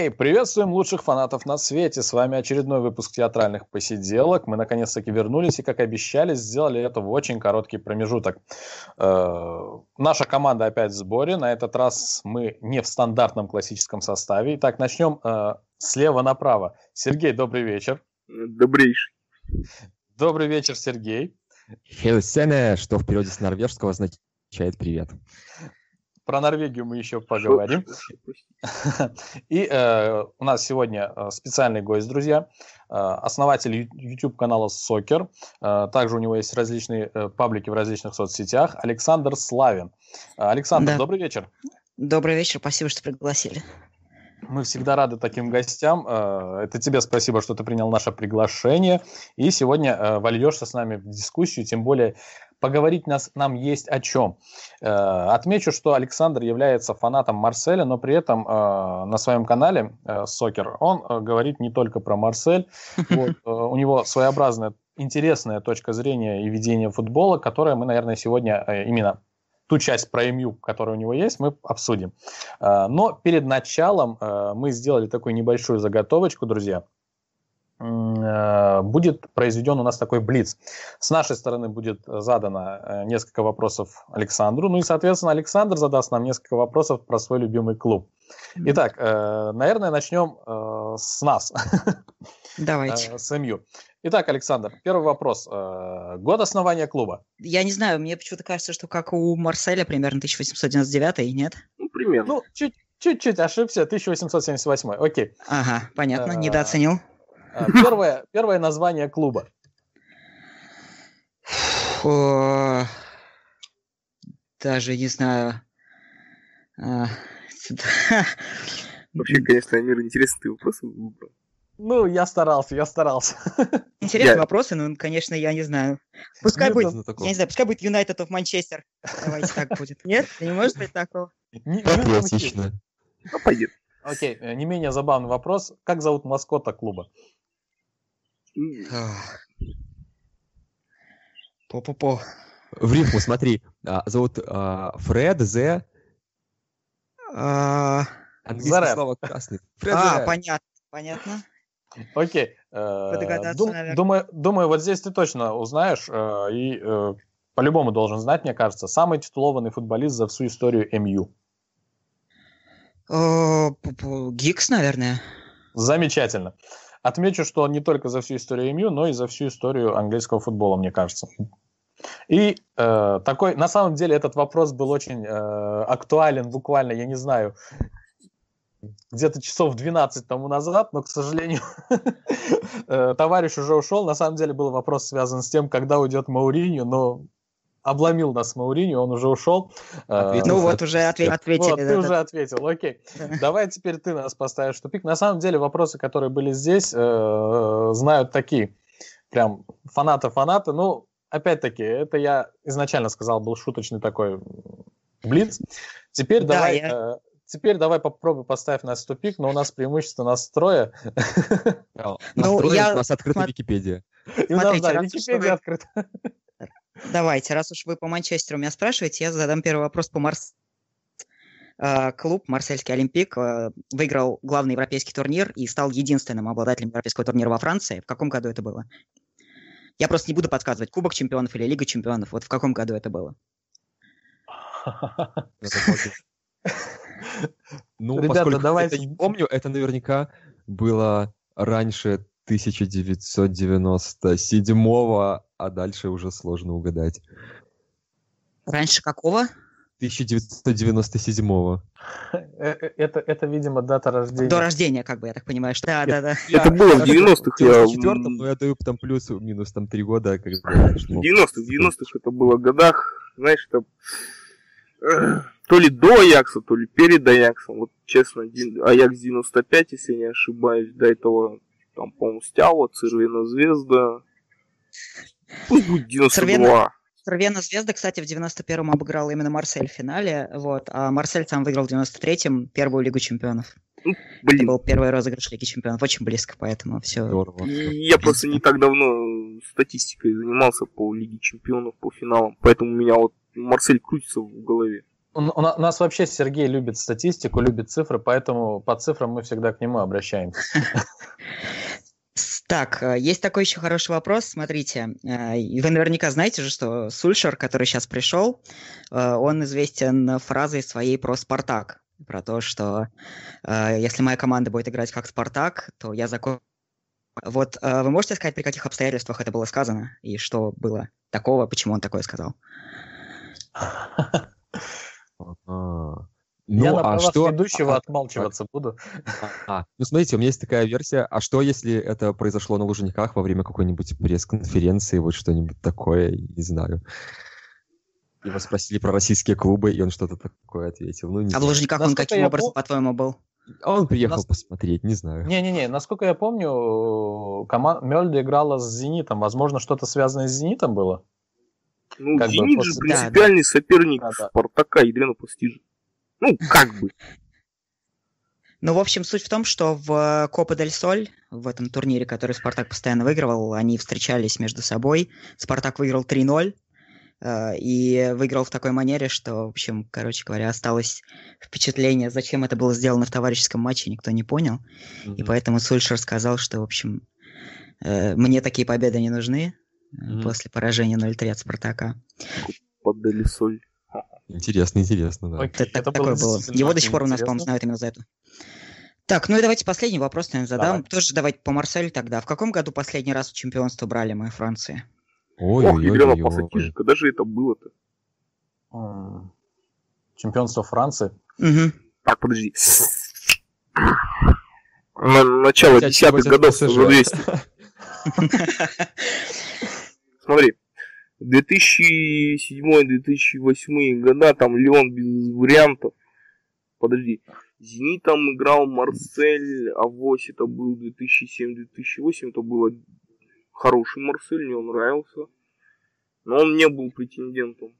Эй, приветствуем лучших фанатов на свете. С вами очередной выпуск театральных посиделок. Мы наконец-таки вернулись и, как обещали, сделали это в очень короткий промежуток. Э, наша команда опять в сборе. На этот раз мы не в стандартном классическом составе. Итак, начнем э, слева направо. Сергей, добрый вечер. Добрейший. Добрый вечер, Сергей. Хелсене, что в переводе с норвежского означает привет. Про Норвегию мы еще поговорим. И э, у нас сегодня э, специальный гость, друзья. Э, основатель YouTube-канала Сокер. Э, также у него есть различные паблики в различных соцсетях. Александр Славин. Александр, да. добрый вечер. Добрый вечер, спасибо, что пригласили. Мы всегда рады таким гостям. Это тебе спасибо, что ты принял наше приглашение. И сегодня вольешься с нами в дискуссию, тем более поговорить нас, нам есть о чем. Э, отмечу, что Александр является фанатом Марселя, но при этом э, на своем канале э, Сокер он э, говорит не только про Марсель. Вот, э, у него своеобразная, интересная точка зрения и ведения футбола, которая мы, наверное, сегодня э, именно ту часть про МЮ, которая у него есть, мы обсудим. Э, но перед началом мы сделали такую небольшую заготовочку, друзья. Э, будет произведен у нас такой блиц. С нашей стороны будет задано э, несколько вопросов Александру, ну и, соответственно, Александр задаст нам несколько вопросов про свой любимый клуб. Итак, э, наверное, начнем с нас. Давайте. С МЮ. Итак, Александр, первый вопрос. Год основания клуба? Я не знаю, мне почему-то кажется, что как у Марселя примерно 1899, нет? Ну, примерно. Ну, чуть, чуть-чуть ошибся, 1878, окей. Ага, понятно, недооценил. А, первое, первое название клуба. Даже не знаю. А, Вообще, конечно, Амир, интересные вопросы выбрал. Ну, я старался, я старался. Интересные я... вопросы, но, конечно, я не знаю. Пускай Нет, будет, я не знаю, пускай будет Юнайтед of Манчестер. Давайте так будет. Нет? Не может быть такого? Отлично. Ну, пойдет. Окей, э, не менее забавный вопрос. Как зовут маскота клуба? По-по-по. В рифму, смотри. А, зовут а, Фред, Зе. А... Английское слово красный. Фред а, понятно, понятно. Окей. Э, дум, думаю, думаю, вот здесь ты точно узнаешь э, и э, по-любому должен знать, мне кажется, самый титулованный футболист за всю историю МЮ. Гикс, наверное. Замечательно. Отмечу, что не только за всю историю МЮ, но и за всю историю английского футбола, мне кажется. И э, такой, на самом деле, этот вопрос был очень э, актуален буквально, я не знаю, где-то часов 12 тому назад, но, к сожалению, э, товарищ уже ушел. На самом деле был вопрос связан с тем, когда уйдет Мауриньо, но обломил нас Мауриньо, он уже ушел. Ответил, ну вот, уже ответ, ответили. Вот, да, ты да. уже ответил, окей. Давай теперь ты нас поставишь в тупик. На самом деле вопросы, которые были здесь, э, знают такие, прям фанаты-фанаты. Ну, опять-таки, это я изначально сказал, был шуточный такой блиц. Теперь да, давай... Я... Э, теперь давай попробуй поставить нас в тупик, но у нас преимущество настроя. Ну, я... У нас открыта Википедия. И у нас, да, Википедия открыта. Давайте, раз уж вы по Манчестеру меня спрашиваете, я задам первый вопрос по Марс. А, клуб Марсельский Олимпик а, выиграл главный европейский турнир и стал единственным обладателем европейского турнира во Франции. В каком году это было? Я просто не буду подсказывать, Кубок чемпионов или Лига чемпионов. Вот в каком году это было? Ну, Ребята, давайте... Я не помню, это наверняка было раньше 1997 а дальше уже сложно угадать. Раньше какого? 1997-го. Э, э, это, это, видимо, дата рождения. До рождения, как бы, я так понимаю, что... Да, да, да. Это было в 90-х. Я... В 94 но я даю там плюс-минус там три года. Как в 90-х, в 90-х это было годах, знаешь, там то ли до Аякса, то ли перед Аяксом. Вот, честно, Аякс 95, если не ошибаюсь, до этого там, по-моему, Стяла, Цервена Звезда, Пусть будет 92. Цервена Звезда, кстати, в 91-м обыграл именно Марсель в финале, вот, а Марсель сам выиграл в 93-м первую Лигу Чемпионов. Ну, блин. Это был первый розыгрыш Лиги Чемпионов, очень близко, поэтому все. Здорово. Я просто не так давно статистикой занимался по Лиге Чемпионов, по финалам, поэтому у меня вот Марсель крутится в голове. У, нас вообще Сергей любит статистику, любит цифры, поэтому по цифрам мы всегда к нему обращаемся. Так, э, есть такой еще хороший вопрос. Смотрите, э, вы наверняка знаете же, что Сульшер, который сейчас пришел, э, он известен фразой своей про Спартак. Про то, что если моя команда будет играть как Спартак, то я закончу вот вы можете сказать, при каких обстоятельствах это было сказано и что было такого, почему он такое сказал? Ну, я на а что... ведущего а, отмалчиваться а, буду. А, ну, смотрите, у меня есть такая версия. А что, если это произошло на Лужниках во время какой-нибудь пресс-конференции, вот что-нибудь такое, не знаю. Его спросили про российские клубы, и он что-то такое ответил. Ну, не а в Лужниках он каким образом, по-твоему, был? А он приехал Нас... посмотреть, не знаю. Не-не-не, насколько я помню, команда Мельда играла с Зенитом. Возможно, что-то связанное с Зенитом было? Ну, как Зенит бы, же после... принципиальный да, соперник да, да. Спартака, ядрено постижен. Ну, как бы. Ну, в общем, суть в том, что в Копа дель Соль, в этом турнире, который Спартак постоянно выигрывал, они встречались между собой. Спартак выиграл 3-0, э, и выиграл в такой манере, что, в общем, короче говоря, осталось впечатление, зачем это было сделано в товарищеском матче, никто не понял. Mm-hmm. И поэтому Сульшер сказал, что, в общем, э, мне такие победы не нужны mm-hmm. после поражения 0-3 от Спартака. Поддали соль. Интересно, интересно, да. Окей, это, это такое было. Его до сих пор у нас, по-моему, знают именно за это. Так, ну и давайте последний вопрос, наверное, задам. Давай. Тоже давайте по Марселю тогда. В каком году последний раз чемпионство брали мы Франции? Ой, Ох, Елена Пасатижи, когда же это было-то? Чемпионство Франции? Угу. Так, подожди. На начало десятых годов за 200. Смотри, 2007-2008 года, там Леон без вариантов. Подожди. Зенитом играл Марсель, а Авось это был 2007-2008, это было хороший Марсель, мне он нравился. Но он не был претендентом.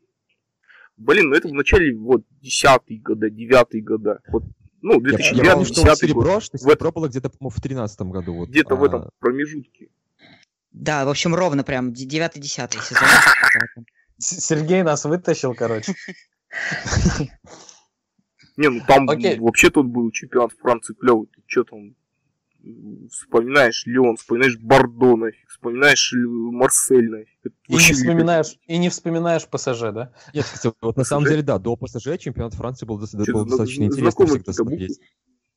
Блин, ну это в начале вот 10-е года, 9-е года. Вот, ну, 2009-2010 год. Что серебро было где-то, по-моему, в 13 году. Вот, где-то а... в этом промежутке. Да, в общем, ровно прям 9-10 сезон. Сергей нас вытащил, короче. Не, ну там вообще тут был чемпионат Франции клевый. Ты что там вспоминаешь Леон, вспоминаешь Бордо, нафиг, вспоминаешь Марсель, нафиг. И не, вспоминаешь, и не вспоминаешь ПСЖ, да? Нет, кстати, вот на самом деле, да, до ПСЖ чемпионат Франции был, был достаточно интересный всегда смотреть.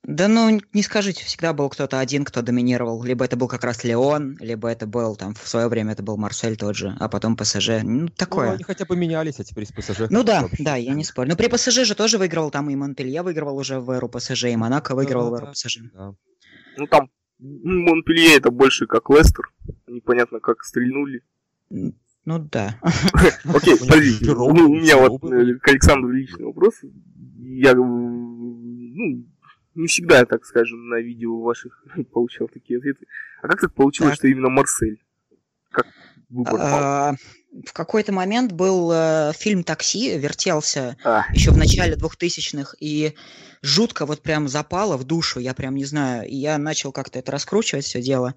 Да ну, не скажите, всегда был кто-то один, кто доминировал. Либо это был как раз Леон, либо это был, там, в свое время это был Марсель тот же, а потом ПСЖ. Ну, такое. Ну, они хотя бы менялись, а теперь с ПСЖ. Ну да, вообще. да, я не спорю. Но при ПСЖ же тоже выигрывал, там и Монпелье выигрывал уже в эру ПСЖ, и Монако выигрывал да, в эру ПСЖ. Да. Ну там Монпелье это больше как Лестер. Непонятно, как стрельнули. Ну да. Окей, подожди. У меня вот к Александру личный вопрос. Я ну, не всегда, так скажем, на видео ваших получал такие ответы. А как так получилось, так. что именно Марсель? Как выбор а, В какой-то момент был э, фильм «Такси», вертелся а. еще в начале 2000-х, и жутко вот прям запало в душу, я прям не знаю, и я начал как-то это раскручивать все дело,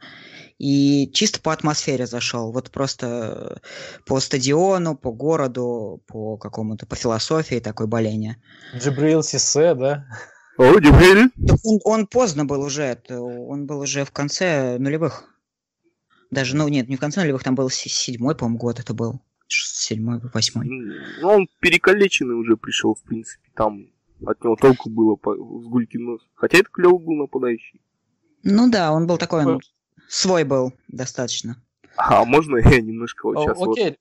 и чисто по атмосфере зашел, вот просто по стадиону, по городу, по какому-то, по философии такой боления. Джибрил Сисе, да? О, Дюбрили? Он, он поздно был уже, он был уже в конце нулевых. Даже, ну нет, не в конце нулевых, там был седьмой, по-моему, год это был. Седьмой, восьмой. Ну, он перекалеченный уже пришел, в принципе, там от него толку было по, с гулькин нос. Хотя это клевый был нападающий. Ну да, он был такой, он свой был достаточно. А можно я немножко вот сейчас О, окей. вот...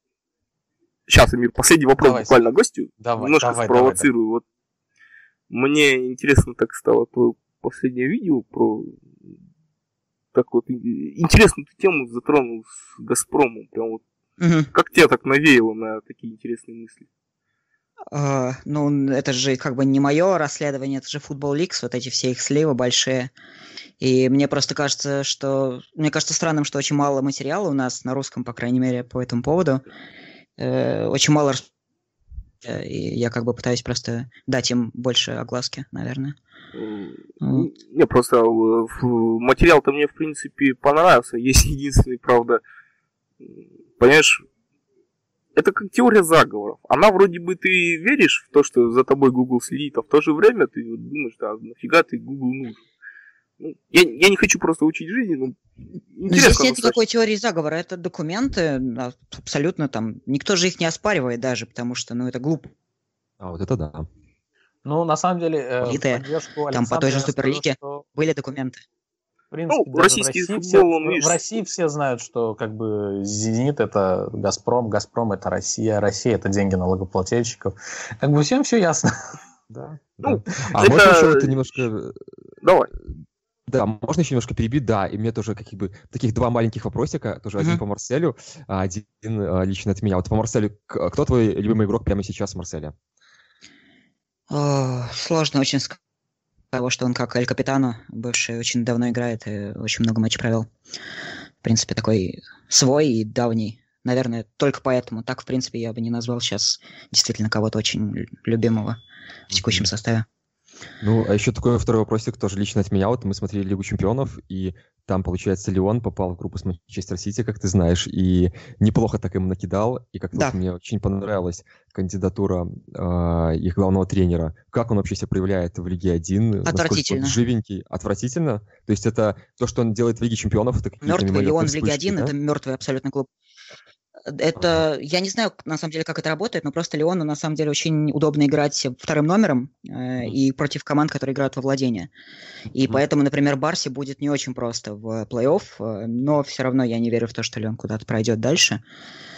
Сейчас, Эмир, последний вопрос давай, буквально гостю. Давай, немножко давай, спровоцирую. Давай, давай. Вот мне интересно так стало твое последнее видео про так вот интересную тему затронул с Газпромом. Прям вот угу. как тебя так навеяло на такие интересные мысли? Uh, ну, это же как бы не мое расследование, это же футбол Ликс, вот эти все их сливы большие. И мне просто кажется, что... Мне кажется странным, что очень мало материала у нас на русском, по крайней мере, по этому поводу. Uh, очень мало и я как бы пытаюсь просто дать им больше огласки, наверное. Вот. Не, просто э, материал-то мне, в принципе, понравился. Есть единственный, правда, понимаешь, это как теория заговоров. Она вроде бы ты веришь в то, что за тобой Google следит, а в то же время ты думаешь, да, нафига ты Google нужен. Ну, я, я не хочу просто учить жизни, но Здесь нет никакой теории заговора, это документы, а, абсолютно там, никто же их не оспаривает даже, потому что, ну, это глупо. А вот это да. Ну, на самом деле, э, там по той же Суперлиге что... были документы. В принципе, ну, российский в России, футбол, все, он, в России все знают, что как бы Зенит это Газпром, Газпром это Россия, Россия это деньги налогоплательщиков. Как бы всем все ясно. Да. Ну, да. А это... можно еще вот немножко... Давай. Да, можно еще немножко перебить, да, и мне тоже каких бы таких два маленьких вопросика, тоже mm-hmm. один по Марселю, а один а, лично от меня. Вот по Марселю, кто твой любимый игрок прямо сейчас в Марселе? О, сложно очень сказать, того, что он как Эль Капитано, бывший, очень давно играет и очень много матчей провел. В принципе, такой свой и давний. Наверное, только поэтому. Так, в принципе, я бы не назвал сейчас действительно кого-то очень любимого в текущем составе. Ну, а еще такой второй вопросик тоже лично от меня. Вот мы смотрели Лигу Чемпионов, и там, получается, Леон попал в группу с Манчестер Сити, как ты знаешь, и неплохо так им накидал, и как-то да. мне очень понравилась кандидатура э, их главного тренера. Как он вообще себя проявляет в Лиге 1? Отвратительно. живенький. Отвратительно? То есть это то, что он делает в Лиге Чемпионов, это Мертвый Леон в Лиге 1, да? это мертвый абсолютно клуб. Это, ага. я не знаю, на самом деле, как это работает, но просто Леону, на самом деле, очень удобно играть вторым номером э, и против команд, которые играют во владение. И mm поэтому, например, Барси будет не очень просто в плей-офф, э, но все равно я не верю в то, что Леон куда-то пройдет дальше.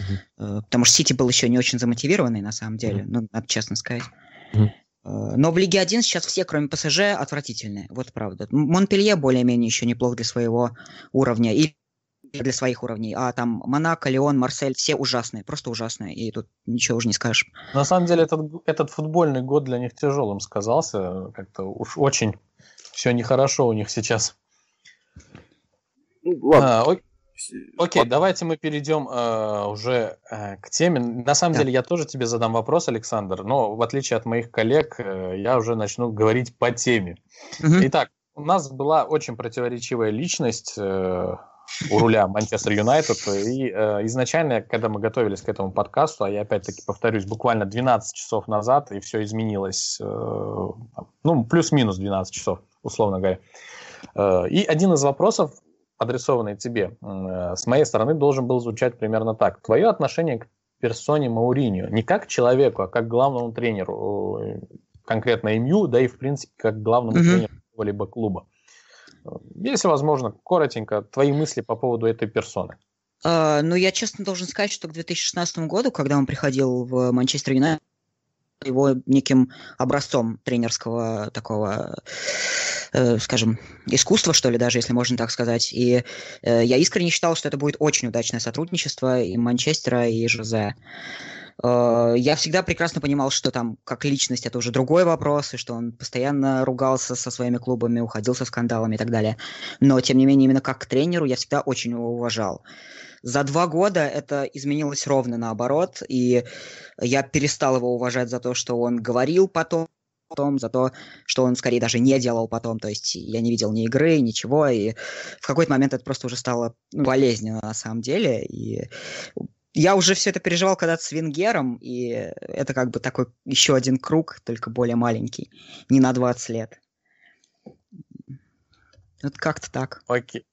mm Э, потому что Сити был еще не очень замотивированный, на самом деле, mm ну, надо честно сказать. mm Но в Лиге 1 сейчас все, кроме ПСЖ, отвратительные. Вот правда. Монпелье более-менее еще неплох для своего уровня. И для своих уровней, а там Монако, Леон, Марсель, все ужасные, просто ужасные, и тут ничего уже не скажешь. На самом деле этот, этот футбольный год для них тяжелым сказался, как-то уж очень все нехорошо у них сейчас. Ну, ладно. А, ок... Окей, ладно. давайте мы перейдем э, уже э, к теме. На самом да. деле я тоже тебе задам вопрос, Александр, но в отличие от моих коллег, э, я уже начну говорить по теме. Угу. Итак, у нас была очень противоречивая личность э, у руля Манчестер Юнайтед. И э, изначально, когда мы готовились к этому подкасту, а я опять-таки повторюсь, буквально 12 часов назад, и все изменилось, э, ну, плюс-минус 12 часов, условно говоря. Э, и один из вопросов, адресованный тебе, э, с моей стороны, должен был звучать примерно так. Твое отношение к персоне Мауриньо, не как к человеку, а как к главному тренеру, э, конкретно МЮ, да и, в принципе, как главному mm-hmm. тренеру какого-либо клуба. Если возможно, коротенько, твои мысли по поводу этой персоны. Uh, ну, я честно должен сказать, что к 2016 году, когда он приходил в Манчестер Юнайтед, его неким образцом тренерского такого, э, скажем, искусства, что ли, даже, если можно так сказать. И э, я искренне считал, что это будет очень удачное сотрудничество и Манчестера, и Жозе. Э, я всегда прекрасно понимал, что там как личность это уже другой вопрос, и что он постоянно ругался со своими клубами, уходил со скандалами и так далее. Но, тем не менее, именно как тренеру я всегда очень его уважал. За два года это изменилось ровно наоборот, и я перестал его уважать за то, что он говорил потом, потом, за то, что он скорее даже не делал потом. То есть я не видел ни игры, ничего. И в какой-то момент это просто уже стало болезненно на самом деле. И я уже все это переживал когда-то с Венгером, и это как бы такой еще один круг, только более маленький, не на 20 лет. Вот как-то так. Окей.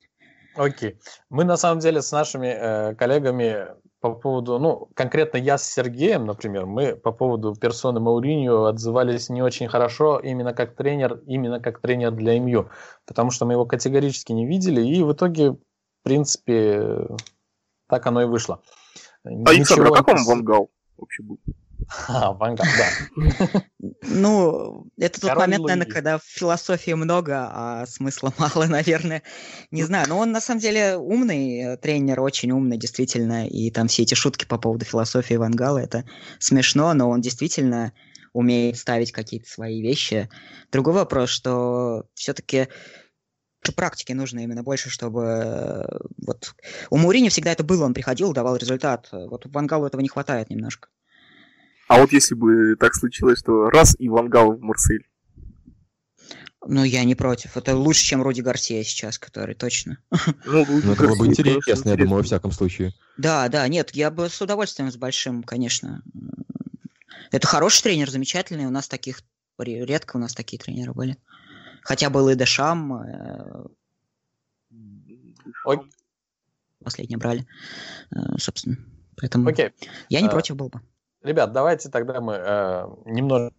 Окей. Мы на самом деле с нашими э, коллегами по поводу, ну, конкретно я с Сергеем, например, мы по поводу персоны Мауриньо отзывались не очень хорошо именно как тренер, именно как тренер для МЮ, потому что мы его категорически не видели, и в итоге, в принципе, так оно и вышло. Александр, а как вам Вангал вообще был? А, Вангал, да. Ну, это тот момент, наверное, когда философии много, а смысла мало, наверное. Не знаю, но он на самом деле умный тренер, очень умный, действительно. И там все эти шутки по поводу философии Вангала, это смешно, но он действительно умеет ставить какие-то свои вещи. Другой вопрос, что все-таки практики нужно именно больше, чтобы... Э, вот у Маурини всегда это было, он приходил, давал результат. Вот у Вангалу этого не хватает немножко. А вот если бы так случилось, что раз и Вангал в Марсель? Ну, я не против. Это лучше, чем Руди Гарсия сейчас, который точно. Ну, ну это было бы интересно, я думаю, во всяком случае. Да, да, нет, я бы с удовольствием, с большим, конечно. Это хороший тренер, замечательный. У нас таких редко у нас такие тренеры были. Хотя был и Дешам. Э, Ой. Последнее брали, э, собственно. Поэтому Окей. я не а, против был бы. Ребят, давайте тогда мы э, немного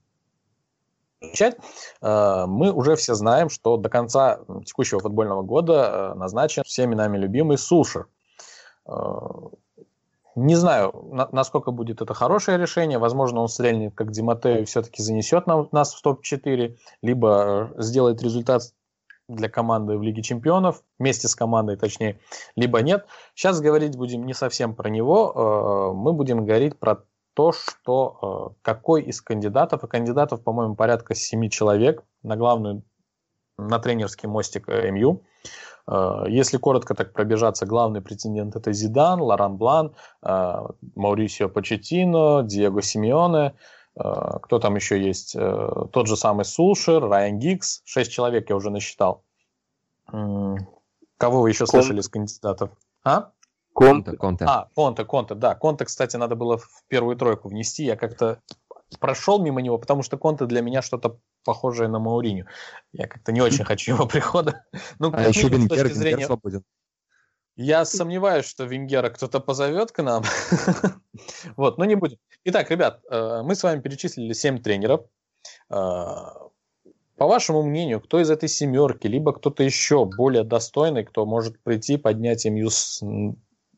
начать. Э, мы уже все знаем, что до конца текущего футбольного года э, назначен всеми нами любимый Сушер. Э, не знаю, на, насколько будет это хорошее решение. Возможно, он стрельнет, как Диматео, и все-таки занесет нам, нас в топ-4, либо сделает результат для команды в Лиге Чемпионов, вместе с командой точнее, либо нет. Сейчас говорить будем не совсем про него, мы будем говорить про то, что э, какой из кандидатов, и кандидатов, по-моему, порядка семи человек на главную, на тренерский мостик э, МЮ. Э, если коротко так пробежаться, главный претендент это Зидан, Лоран Блан, э, Маурисио Почетино, Диего Симеоне, э, кто там еще есть, тот же самый Сулшер, Райан Гикс, шесть человек я уже насчитал. Кого вы еще слышали из кандидатов? А? Конте. Конте. А, Конте, Конте, да. Конте, кстати, надо было в первую тройку внести. Я как-то прошел мимо него, потому что Конте для меня что-то похожее на Мауриню. Я как-то не очень хочу его прихода. Ну, а еще Венгер, зрения... Венгер свободен. Я сомневаюсь, что Венгера кто-то позовет к нам. вот, но не будем. Итак, ребят, э, мы с вами перечислили 7 тренеров. Э, по вашему мнению, кто из этой семерки, либо кто-то еще более достойный, кто может прийти, поднять семью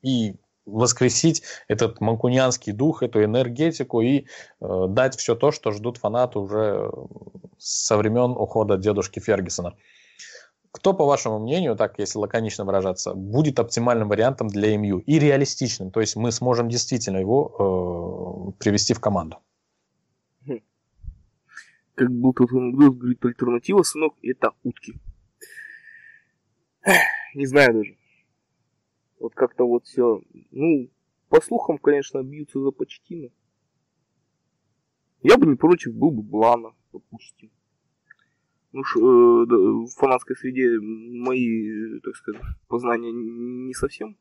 и воскресить этот манкунианский дух, эту энергетику и э, дать все то, что ждут фанаты уже со времен ухода дедушки Фергюсона. Кто, по вашему мнению, так если лаконично выражаться, будет оптимальным вариантом для МЮ и реалистичным? То есть мы сможем действительно его э, привести в команду. Как был тот анекдот, говорит, альтернатива, сынок, это утки. Не знаю даже. Вот как-то вот все. Ну, по слухам, конечно, бьются за почтину. Я бы не против был бы Блана, допустим. Ну, ш, э, да, в фанатской среде мои, так сказать, познания не совсем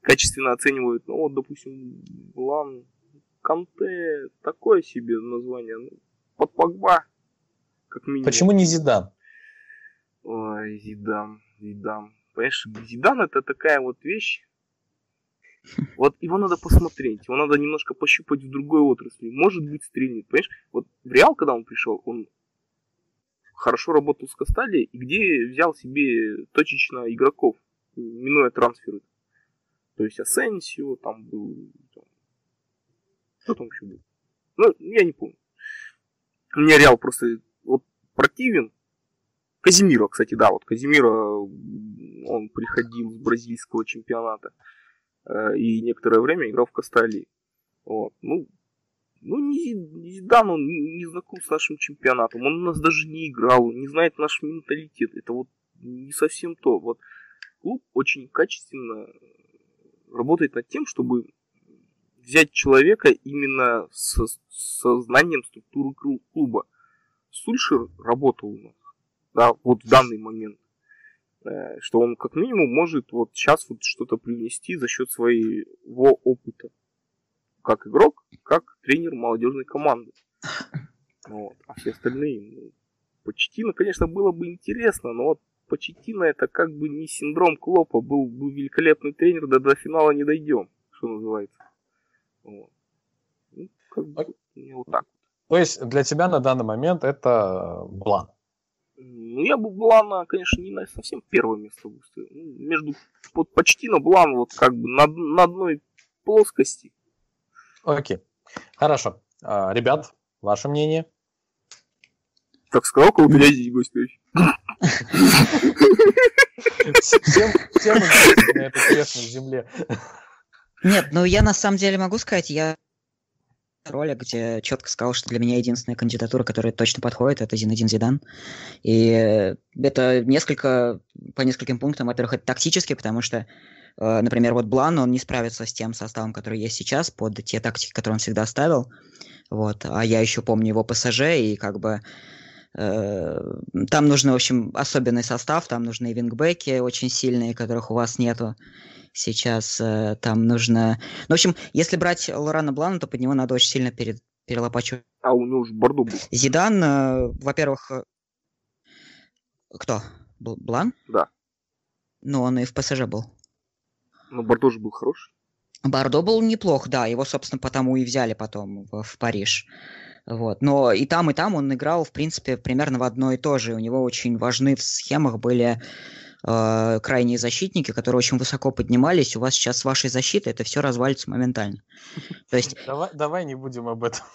качественно оценивают. Ну, вот, допустим, Блан, Канте, такое себе название. Ну, под Погба, как минимум. Почему не Зидан? Ой, Зидан, Зидан. Понимаешь, Зидан это такая вот вещь, вот его надо посмотреть, его надо немножко пощупать в другой отрасли. Может быть, стрельнет. Понимаешь, вот в Реал, когда он пришел, он хорошо работал с Кастали, и где взял себе точечно игроков, минуя трансферы. То есть Асенсио, там был... Там, кто там еще был? Ну, я не помню. Мне Реал просто вот противен, Казимира, кстати, да, вот Казимира, он приходил с бразильского чемпионата э, и некоторое время играл в Кастали. Вот. Ну, ну не, да, он не знаком с нашим чемпионатом, он у нас даже не играл, не знает наш менталитет. Это вот не совсем то. Вот клуб очень качественно работает над тем, чтобы взять человека именно со, со знанием структуры клуба. Сульшер работал у нас да, вот в данный момент. Э, что он как минимум может вот сейчас вот что-то привнести за счет своего опыта. Как игрок, как тренер молодежной команды. Вот. А все остальные, ну, Почтина, конечно, было бы интересно, но вот Почтина это как бы не синдром Клопа, был бы великолепный тренер, да до финала не дойдем, что называется. Вот. Ну, как бы, вот так. То есть для тебя на данный момент это Блан? Ну, я бы Блана, конечно, не на совсем первое место выставил. Ну, между вот почти на Блан, вот как бы на, на одной плоскости. Окей. Хорошо. А, ребят, ваше мнение? Так сказал, кого меня здесь гость Всем, всем на этой земле. Нет, ну я на самом деле могу сказать, я ролик, где четко сказал, что для меня единственная кандидатура, которая точно подходит, это Зинедин Зидан. И это несколько, по нескольким пунктам. Во-первых, это тактически, потому что, э, например, вот Блан, он не справится с тем составом, который есть сейчас, под те тактики, которые он всегда ставил. Вот. А я еще помню его ПСЖ, и как бы там нужно, в общем, особенный состав, там нужны вингбеки очень сильные, которых у вас нету сейчас. Э, там нужно... Ну, в общем, если брать Лорана Блана, то под него надо очень сильно перед, перелопачивать. А у него уже Бордо был. Зидан, э, во-первых... Кто? Блан? Да. Ну, он и в ПСЖ был. Но Бордо же был хороший. Бордо был неплох, да. Его, собственно, потому и взяли потом в, в Париж. Вот. Но и там, и там он играл, в принципе, примерно в одно и то же. У него очень важны в схемах были э, крайние защитники, которые очень высоко поднимались. У вас сейчас с вашей защитой это все развалится моментально. То есть... Давай, давай не будем об этом.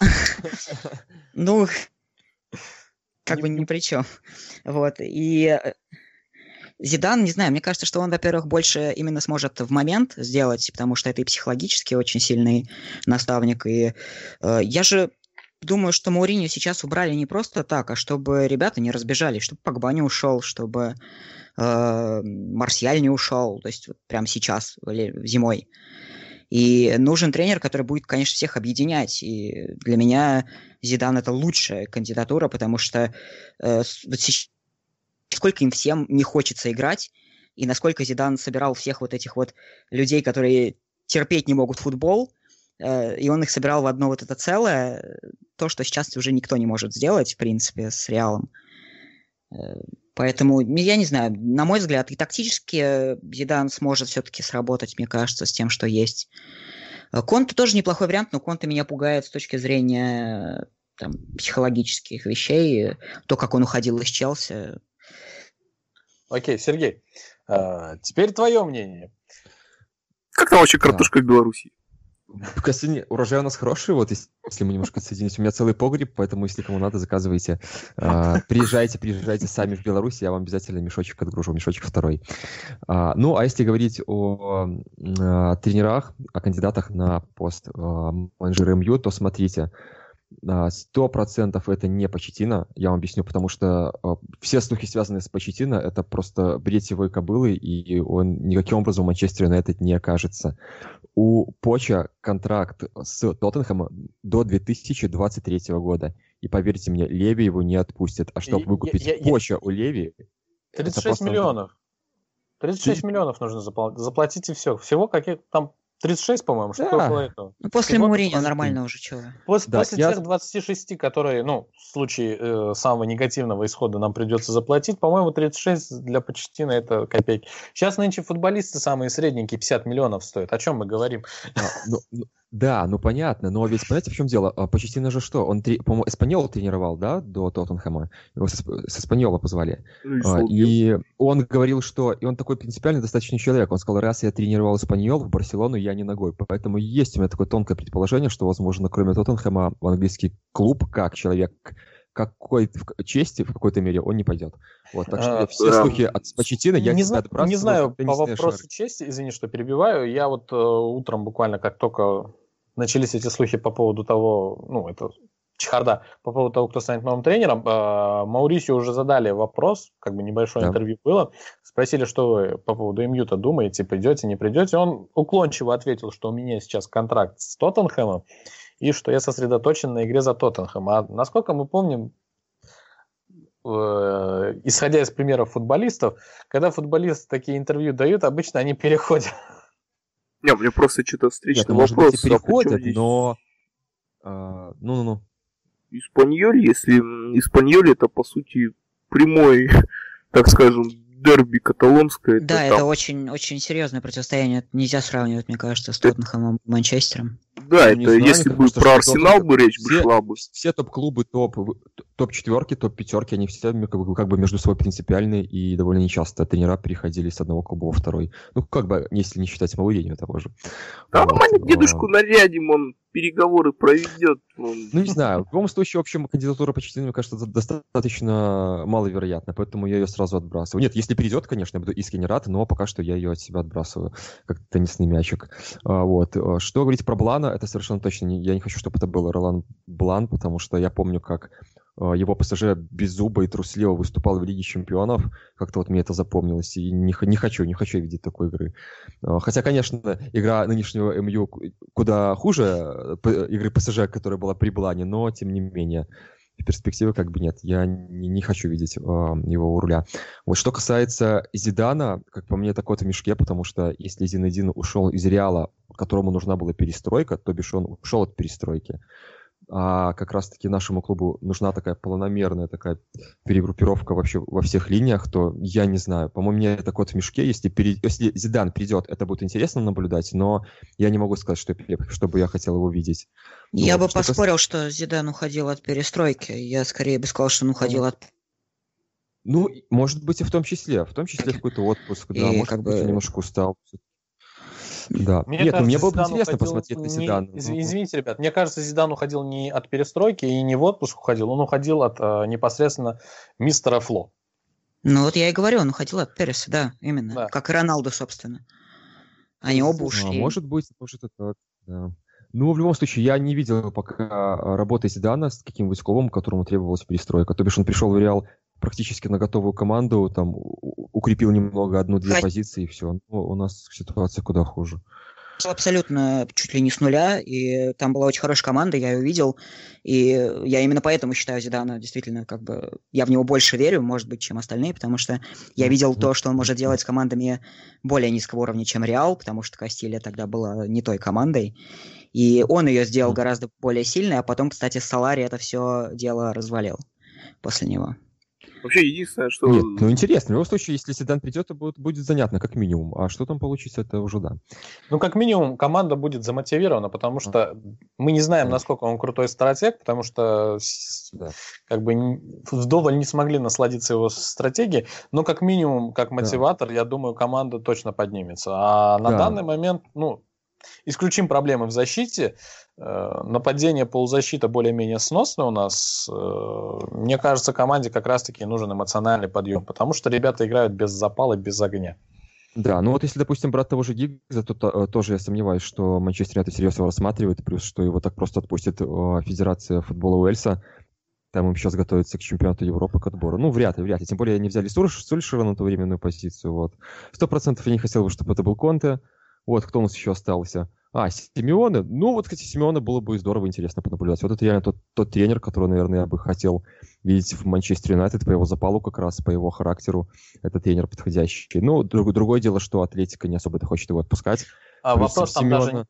Ну, как бы ни при чем. Вот. И э, Зидан, не знаю, мне кажется, что он, во-первых, больше именно сможет в момент сделать, потому что это и психологически очень сильный наставник. И э, я же думаю, что Мауриню сейчас убрали не просто так, а чтобы ребята не разбежались, чтобы Погба не ушел, чтобы э, Марсиаль не ушел, то есть вот прямо сейчас, зимой. И нужен тренер, который будет, конечно, всех объединять. И для меня Зидан это лучшая кандидатура, потому что э, вот сейчас, сколько им всем не хочется играть, и насколько Зидан собирал всех вот этих вот людей, которые терпеть не могут футбол, и он их собирал в одно вот это целое, то, что сейчас уже никто не может сделать, в принципе, с Реалом. Э, поэтому, я не знаю, на мой взгляд, и тактически Зидан сможет все-таки сработать, мне кажется, с тем, что есть. Э, Конте тоже неплохой вариант, но Конте меня пугает с точки зрения там, психологических вещей, то, как он уходил из Челси. Окей, Сергей, теперь твое мнение. Как там вообще картошка да. в Беларуси? Кстати, урожай у нас хороший, вот если мы немножко соединились. У меня целый погреб, поэтому если кому надо, заказывайте. А, приезжайте, приезжайте сами в Беларусь, я вам обязательно мешочек отгружу, мешочек второй. А, ну, а если говорить о а, тренерах, о кандидатах на пост менеджера МЮ, то смотрите, Сто процентов это не Почетина, я вам объясню, потому что все слухи, связанные с Почетина, это просто бред его кобылы, и он никаким образом в Манчестере на этот не окажется у Поча контракт с Тоттенхэмом до 2023 года. И поверьте мне, Леви его не отпустит. А чтобы выкупить я, я, Поча я... у Леви... 36 миллионов. 36 Ты... миллионов нужно заплатить. Заплатите все. Всего каких там 36, по-моему, что да. около этого. Ну, после Мауриньо нормально уже, чего. После, да, после я... тех 26, которые, ну, в случае э, самого негативного исхода нам придется заплатить, по-моему, 36 для Почтина это копейки. Сейчас нынче футболисты самые средненькие 50 миллионов стоят. О чем мы говорим? Да, ну понятно, но ведь понимаете, в чем дело? А, Почтина же что? Он, по-моему, Эспаньола тренировал, да, до Тоттенхэма? Его с, Эспаньола позвали. Ну, и, а, и он говорил, что... И он такой принципиальный достаточно человек. Он сказал, раз я тренировал Эспаньол в Барселону, я не ногой. Поэтому есть у меня такое тонкое предположение, что, возможно, кроме Тоттенхэма, в английский клуб, как человек какой чести в какой-то мере он не пойдет. Вот, так что а, все да. слухи от Почетина я не, зна- не знаю по вопросу шары. чести, извини, что перебиваю. Я вот э, утром буквально как только начались эти слухи по поводу того, ну, это чехарда, по поводу того, кто станет новым тренером, э, Маурисию уже задали вопрос, как бы небольшое да. интервью было, спросили, что вы по поводу МЮ-то думаете, придете, не придете. Он уклончиво ответил, что у меня сейчас контракт с Тоттенхэмом, и что я сосредоточен на игре за Тоттенхэм. А насколько мы помним, э, исходя из примеров футболистов, когда футболисты такие интервью дают, обычно они переходят. Не, мне просто что-то встречный Нет, ну, вопрос. Может быть, и переходят, а но... А, ну-ну-ну. Испаньоль, если Испаньоль это по сути прямой, так скажем, дерби каталонское. Да, это, это очень, очень серьезное противостояние. Это нельзя сравнивать, мне кажется, с Тоттенхэмом и Манчестером. Да, ну, это если бы про Арсенал бы речь все, шла бы. Все топ-клубы, топ, топ-четверки, топ-пятерки, они все как бы, как бы между собой принципиальные и довольно нечасто тренера переходили с одного клуба во второй. Ну, как бы, если не считать Мауриньо того же. Да, вот. мы дедушку нарядим, он переговоры проведет. Он... Ну, не знаю. В любом случае, в общем, кандидатура почти, мне кажется, достаточно маловероятна, поэтому я ее сразу отбрасываю. Нет, если придет, конечно, я буду искренне рад, но пока что я ее от себя отбрасываю, как теннисный мячик. А, вот. Что говорить про Блана, это совершенно точно не... Я не хочу, чтобы это был Ролан Блан, потому что я помню, как а, его ПСЖ без зуба и трусливо выступал в Лиге Чемпионов. Как-то вот мне это запомнилось. И не, не хочу, не хочу видеть такой игры. А, хотя, конечно, игра нынешнего МЮ куда хуже э, игры ПСЖ, которая была при Блане, но тем не менее. перспективы как бы нет. Я не, не хочу видеть э, его у руля. Вот что касается Зидана, как по мне, это кот в мешке, потому что если Зинедин ушел из Реала, которому нужна была перестройка, то бишь он ушел от перестройки, а как раз-таки нашему клубу нужна такая планомерная такая перегруппировка вообще во всех линиях, то я не знаю. По-моему, мне это кот в мешке. Если, пере... Если Зидан придет, это будет интересно наблюдать, но я не могу сказать, что, что бы я хотел его видеть. Я вот, бы поспорил, кас... что Зидан уходил от перестройки. Я скорее бы сказал, что он уходил от ну, может быть, и в том числе. В том числе какой-то отпуск, да, и может как быть, бы... немножко устал. Да. Мне Нет, ну, кажется, мне было бы интересно посмотреть на Зидана. Не, извините, ребят, мне кажется, Зидан уходил не от перестройки и не в отпуск уходил, он уходил от э, непосредственно мистера Фло. Ну вот я и говорю, он уходил от Переса, да, именно. Да. Как и Роналду, собственно. Они оба а, ушли. А, может быть, может это так, да. Ну, в любом случае, я не видел пока работы Зидана с каким-нибудь клубом, которому требовалась перестройка. То бишь он пришел в Реал практически на готовую команду, там укрепил немного одну-две Хоть... позиции и все. Ну, у нас ситуация куда хуже. Абсолютно чуть ли не с нуля, и там была очень хорошая команда, я ее видел, и я именно поэтому считаю Зидана действительно как бы... Я в него больше верю, может быть, чем остальные, потому что я видел то, что он может делать с командами более низкого уровня, чем Реал, потому что Кастилия тогда была не той командой, и он ее сделал гораздо более сильной, а потом, кстати, Салари это все дело развалил после него. Вообще, единственное, что... Нет, ну интересно. В любом случае, если Седан придет, то будет, будет занятно, как минимум. А что там получится, это уже да. Ну, как минимум, команда будет замотивирована, потому что мы не знаем, насколько он крутой стратег, потому что да. как бы вдоволь не смогли насладиться его стратегией, но как минимум, как мотиватор, да. я думаю, команда точно поднимется. А на да. данный момент, ну, исключим проблемы в защите, нападение полузащита более-менее сносное у нас. Э, мне кажется, команде как раз-таки нужен эмоциональный подъем, потому что ребята играют без запала, без огня. Да, ну вот если, допустим, брать того же Гиггса, то, то э, тоже я сомневаюсь, что Манчестер это серьезно рассматривает, плюс что его так просто отпустит Федерация футбола Уэльса. Там им сейчас готовится к чемпионату Европы, к отбору. Ну, вряд ли, вряд ли. Тем более они взяли Сульшера на ту временную позицию. Вот. Сто процентов я не хотел бы, чтобы это был Конте. Вот, кто у нас еще остался? А, Симеоне. Ну, вот, кстати, Симеоне было бы здорово интересно понаблюдать. Вот это реально тот, тот тренер, который, наверное, я бы хотел видеть в Манчестер Юнайтед по его запалу как раз, по его характеру. Это тренер подходящий. Ну, друг, другое дело, что Атлетика не особо хочет его отпускать. А Плюс вопрос там даже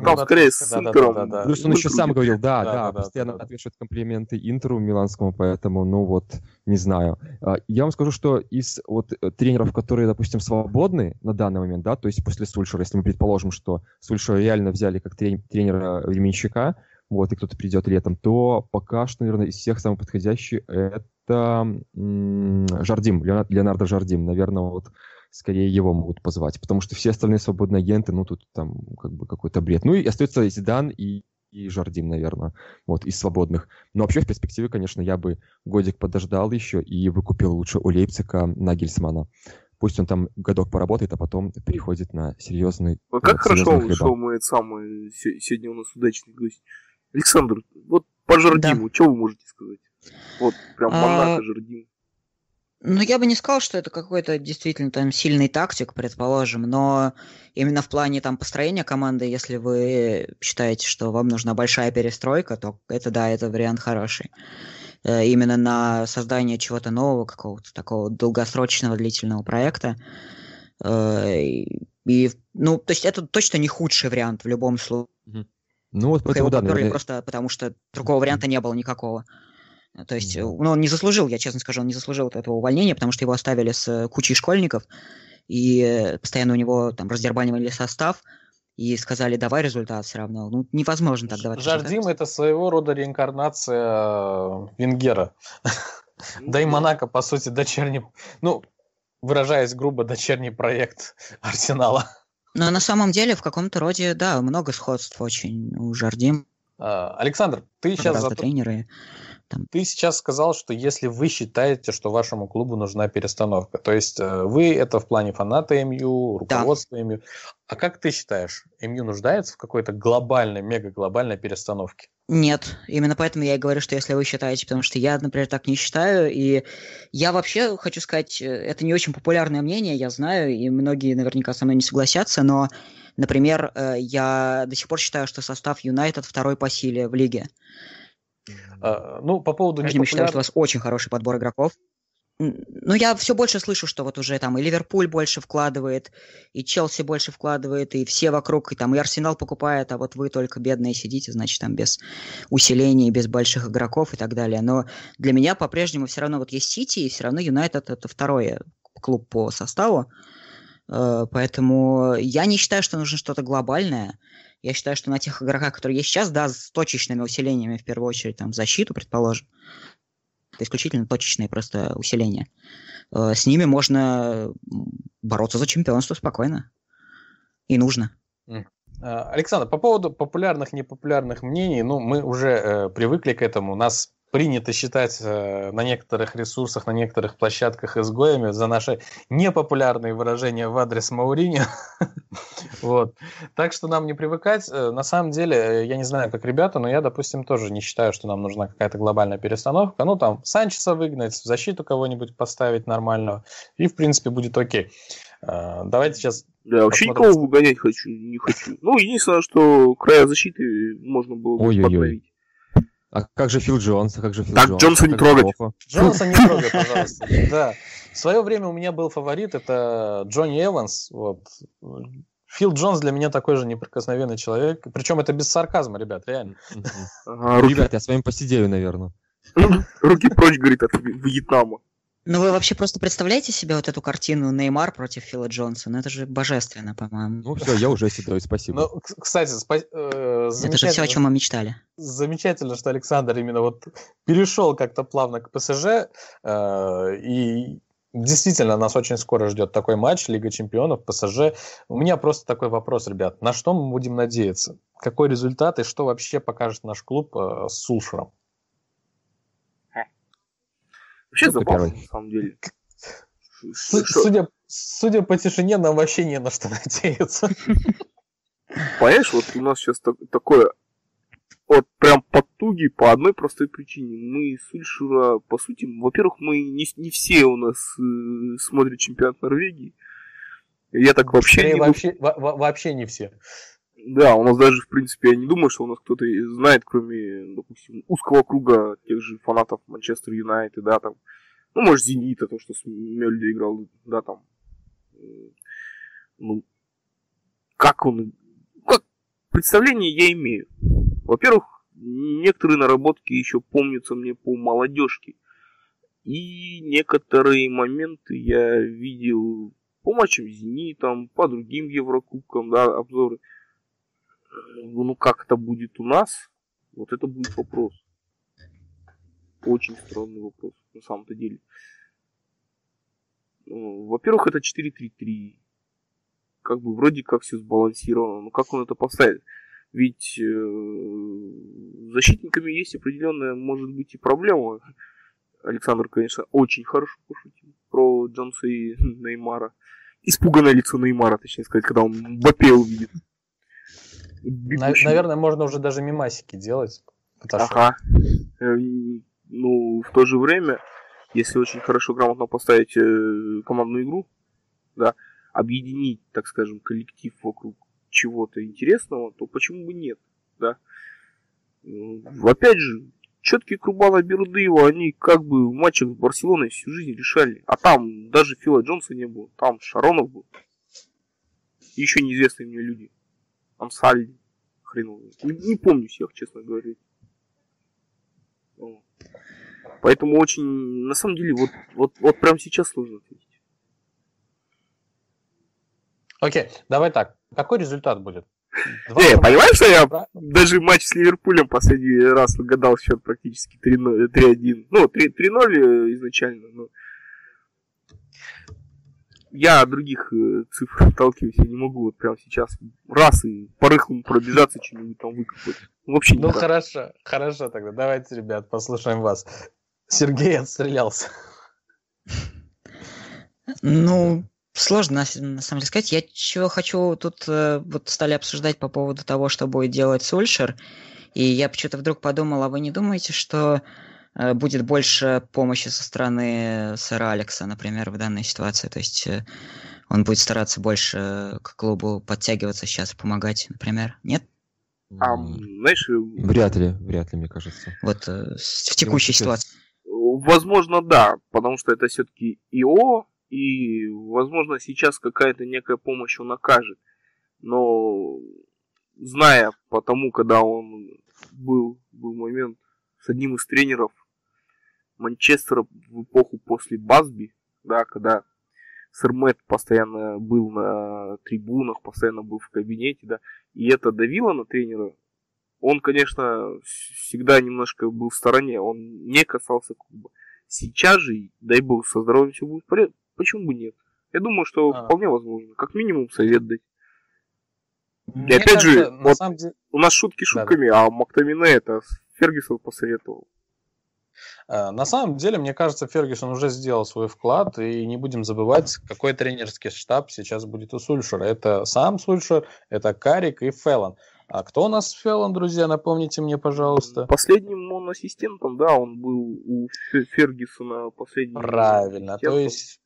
да там скорее с да, Интером. Да, да, да, Плюс он еще сам говорил, да, да, да, да постоянно да, да. отвешивает комплименты Интеру миланскому, поэтому, ну вот, не знаю. А, я вам скажу, что из вот э, тренеров, которые, допустим, свободны на данный момент, да, то есть после Сульшера, если мы предположим, что Сульшера реально взяли как тренера временщика, вот, и кто-то придет летом, то пока что, наверное, из всех самый подходящий это м- Жардим, Леонардо Жардим, наверное, вот скорее его могут позвать, потому что все остальные свободные агенты, ну, тут там как бы какой-то бред. Ну, и остается Зидан и, и Жардим, наверное, вот, из свободных. Но вообще в перспективе, конечно, я бы годик подождал еще и выкупил лучше у Лейпцига Нагельсмана. Пусть он там годок поработает, а потом переходит на серьезный Вот как хорошо что мы самый сегодня у нас удачный гость. Александр, вот по Жардиму, да. что вы можете сказать? Вот прям Монако, а... Жардим. Ну, я бы не сказал, что это какой-то действительно там сильный тактик, предположим, но именно в плане там построения команды, если вы считаете, что вам нужна большая перестройка, то это да, это вариант хороший. Э, именно на создание чего-то нового, какого-то такого долгосрочного длительного проекта. Э, и, ну, то есть это точно не худший вариант в любом случае. Ну, вот поэтому, да, наверное... просто потому что другого варианта не было никакого. То есть, ну, он не заслужил, я честно скажу, он не заслужил этого увольнения, потому что его оставили с кучей школьников, и постоянно у него там раздербанивали состав, и сказали, давай результат все равно. Ну, невозможно так давать Жардим результат. это своего рода реинкарнация э, Венгера. Да и Монако, по сути, дочерний, ну, выражаясь грубо, дочерний проект Арсенала. Но на самом деле в каком-то роде, да, много сходств очень у Жардим. А, Александр, ты сейчас... За... тренеры. Там. Ты сейчас сказал, что если вы считаете, что вашему клубу нужна перестановка, то есть э, вы это в плане фаната МЮ, руководства да. МЮ. А как ты считаешь, МЮ нуждается в какой-то глобальной, мега-глобальной перестановке? Нет, именно поэтому я и говорю, что если вы считаете, потому что я, например, так не считаю, и я вообще хочу сказать, э, это не очень популярное мнение, я знаю, и многие наверняка со мной не согласятся, но, например, э, я до сих пор считаю, что состав Юнайтед второй по силе в лиге. А, ну, по поводу Я непопуляр- считаю, что у вас очень хороший подбор игроков. М, Ну, я все больше слышу, что вот уже там и Ливерпуль больше вкладывает, и Челси больше вкладывает, и все вокруг, и там и Арсенал покупает, а вот вы только бедные сидите, значит, там без усилений, без больших игроков и так далее. Но для меня по-прежнему все равно вот есть Сити, и все равно Юнайтед это второй клуб по составу. Э, Поэтому я не считаю, что нужно что-то глобальное. Я считаю, что на тех игроках, которые есть сейчас, да, с точечными усилениями, в первую очередь, там, защиту, предположим, это исключительно точечные просто усиления. Э, С ними можно бороться за чемпионство спокойно. И нужно. А, Александр, по поводу популярных, непопулярных мнений, ну, мы уже э, привыкли к этому. Нас принято считать э, на некоторых ресурсах, на некоторых площадках изгоями за наши непопулярные выражения в адрес Маурини. вот. Так что нам не привыкать. Э, На самом деле, э, я не знаю, как ребята, но я, допустим, тоже не считаю, что нам нужна какая-то глобальная перестановка. Ну, там, Санчеса выгнать, в защиту кого-нибудь поставить нормального, и, в принципе, будет окей. Давайте сейчас Да, вообще никого выгонять хочу, не хочу. Ну, единственное, что края защиты можно было бы Ой-ой-ой. А как же Фил Джонс? А как же Фил Так, Джонс? Джонса А не трогать. Джонса не трогай, пожалуйста. Да. В свое время у меня был фаворит, это Джонни Эванс. Вот. Фил Джонс для меня такой же неприкосновенный человек. Причем это без сарказма, ребят, реально. Ребят, я с вами посидею, наверное. руки прочь, говорит, от Вьетнама. Ну, вы вообще просто представляете себе вот эту картину Неймар против Фила Джонса? Ну, это же божественно, по-моему. Ну все, я уже седой, спасибо. Ну, кстати, спа- э, это же все, о чем мы мечтали. замечательно, что Александр именно вот перешел как-то плавно к ПСЖ. э, И действительно, нас очень скоро ждет такой матч Лига Чемпионов, ПСЖ. У меня просто такой вопрос, ребят. На что мы будем надеяться? Какой результат и что вообще покажет наш клуб э, с Сулшером? Вообще забавно, первый? на самом деле. Судя, судя по тишине, нам вообще не на что надеяться. Понимаешь, вот у нас сейчас так- такое вот прям потуги по одной простой причине. Мы с Ульшера, по сути, во-первых, мы не, не все у нас э, смотрят чемпионат Норвегии. Я так вообще Скорее, не вообще, во- во- вообще не все. Да, у нас даже, в принципе, я не думаю, что у нас кто-то знает, кроме, допустим, узкого круга тех же фанатов Манчестер Юнайтед, да, там, ну, может, Зенита, то, что с Мельди играл, да, там, ну, как он, как, представление я имею. Во-первых, некоторые наработки еще помнятся мне по молодежке. И некоторые моменты я видел по матчам Зенитом, по другим Еврокубкам, да, обзоры. Ну, как это будет у нас, вот это будет вопрос. Очень странный вопрос, на самом-то деле. Ну, Во-первых, это 4-3-3. Как бы вроде как все сбалансировано. Но как он это поставит? Ведь э, защитниками есть определенная, может быть, и проблема. Александр, конечно, очень хорошо пошутил про Джонса и Неймара. Испуганное лицо Неймара, точнее сказать, когда он Мбаппе увидит. Бегущего. наверное, можно уже даже мимасики делать. Потому Ага. Э, Ну, в то же время, если очень хорошо, грамотно поставить э, командную игру, да, объединить, так скажем, коллектив вокруг чего-то интересного, то почему бы нет, да? Опять же, четкие Крубала Бердыева, они как бы в матчах с Барселоной всю жизнь решали. А там даже Фила Джонса не было, там Шаронов был. Еще неизвестные мне люди. Амсальди, хреновый. Не, не помню всех, честно говоря. Поэтому очень, на самом деле, вот, вот, вот прямо сейчас сложно ответить. Окей, давай так. Какой результат будет? Два ноль. понимаешь, что я Да. даже матч с Ливерпулем последний раз угадал счет практически 3-0 3-1. Ну, 3 3-0 изначально, но я других э, цифр отталкиваюсь, я не могу вот прямо сейчас раз и по рыхлому пробежаться, что-нибудь там выкопать. Вообще не Ну хорошо, хорошо тогда. Давайте, ребят, послушаем вас. Сергей отстрелялся. Ну, сложно на, самом деле сказать. Я чего хочу, тут э, вот стали обсуждать по поводу того, что будет делать Сульшер, и я почему-то вдруг подумал, а вы не думаете, что будет больше помощи со стороны сэра Алекса, например, в данной ситуации? То есть э, он будет стараться больше к клубу подтягиваться сейчас помогать, например? Нет? А, знаешь... Вряд ли, вряд ли, мне кажется. Вот э, в текущей ситуации. Возможно, да, потому что это все-таки ИО, и, возможно, сейчас какая-то некая помощь он окажет. Но, зная по тому, когда он был, был момент с одним из тренеров Манчестера в эпоху после Базби, да, когда сэр Мэтт постоянно был на трибунах, постоянно был в кабинете, да, и это давило на тренера. Он, конечно, всегда немножко был в стороне, он не касался клуба. Сейчас же, дай бог, со здоровьем все будет в порядке. Почему бы нет? Я думаю, что а. вполне возможно. Как минимум совет дать. Мне и опять кажется, же, вот деле... у нас шутки шутками, да, да. а Мактамине это Фергюсон посоветовал. Э, на самом деле, мне кажется, Фергюсон уже сделал свой вклад, и не будем забывать, какой тренерский штаб сейчас будет у Сульшера. Это сам Сульшер, это Карик и Феллон. А кто у нас Феллон, друзья, напомните мне, пожалуйста. Последним он ассистентом, да, он был у Фергюсона последним. Правильно, то есть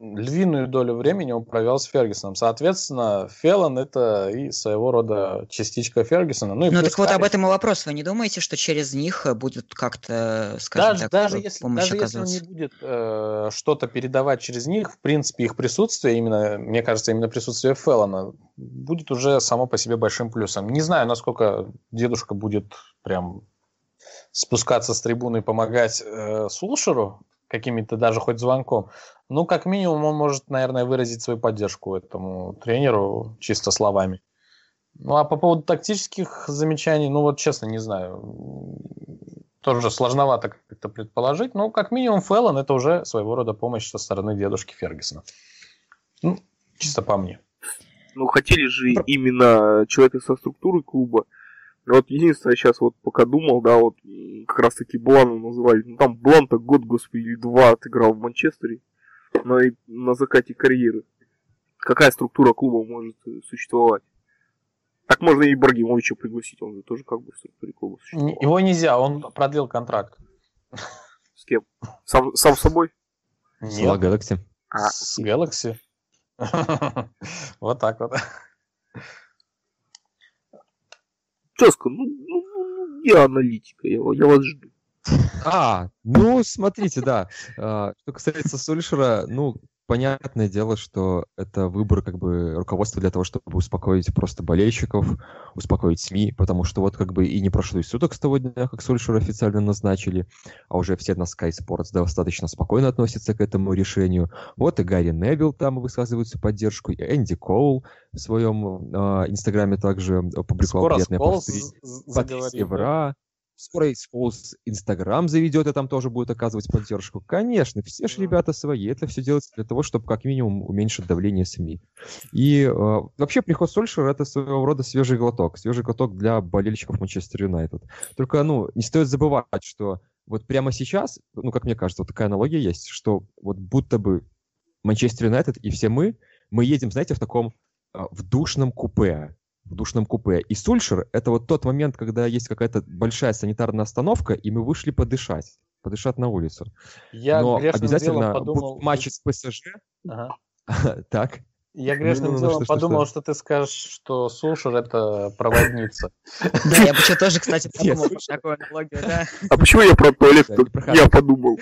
львиную долю времени он провел с Фергюсоном. Соответственно, Феллон это и своего рода частичка Фергюсона. Ну, и ну так вот об этом и вопрос. Вы не думаете, что через них будет как-то, скажем даже, так, даже если, даже если он не будет э, что-то передавать через них, в принципе, их присутствие, именно, мне кажется, именно присутствие Феллона, будет уже само по себе большим плюсом. Не знаю, насколько дедушка будет прям спускаться с трибуны и помогать э, Сулшеру, какими-то даже хоть звонком. Ну, как минимум, он может, наверное, выразить свою поддержку этому тренеру чисто словами. Ну, а по поводу тактических замечаний, ну, вот честно, не знаю. Тоже сложновато как-то предположить. Но, как минимум, Фэллон – это уже своего рода помощь со стороны дедушки Фергюсона. Ну, чисто по мне. Ну, хотели же именно человека со структурой клуба. Вот единственное, сейчас вот пока думал, да, вот как раз таки Блана называли. Ну там Блан-то год, господи, или два отыграл в Манчестере но и на закате карьеры. Какая структура клуба может э, существовать? Так можно и Ибрагимовича пригласить, он же тоже как бы в структуре клуба существовал. Его нельзя, он продлил контракт. С кем? Сам, сам с собой? Нет. С Galaxy. А, с Galaxy. Вот так вот. Четко, ну, ну, ну, я аналитика, я, я вас жду. А, ну, смотрите, да. А, что касается Сульшера, ну, понятное дело, что это выбор как бы руководства для того, чтобы успокоить просто болельщиков, успокоить СМИ, потому что вот как бы и не прошло и суток с того дня, как Сульшера официально назначили, а уже все на Sky Sports достаточно спокойно относятся к этому решению. Вот и Гарри Невилл там высказывает свою поддержку, и Энди Коул в своем э, инстаграме также опубликовал Скоро. Под евра. Скоро Skulls Инстаграм заведет, и там тоже будет оказывать поддержку. Конечно, все же ребята свои. Это все делается для того, чтобы как минимум уменьшить давление СМИ. И э, вообще приход Сольшера это своего рода свежий глоток. Свежий глоток для болельщиков Манчестер Юнайтед. Только, ну, не стоит забывать, что вот прямо сейчас, ну, как мне кажется, вот такая аналогия есть, что вот будто бы Манчестер Юнайтед и все мы, мы едем, знаете, в таком э, в душном купе в душном купе. И Сульшер — это вот тот момент, когда есть какая-то большая санитарная остановка, и мы вышли подышать, подышать на улицу. Я Но обязательно подумал... матч с ПСЖ. Ага. так. Я грешным ну, делом подумал, что, ты скажешь, что Сульшер это проводница. Да, я бы что тоже, кстати, подумал про такую аналогию, да. А почему я про туалет я подумал?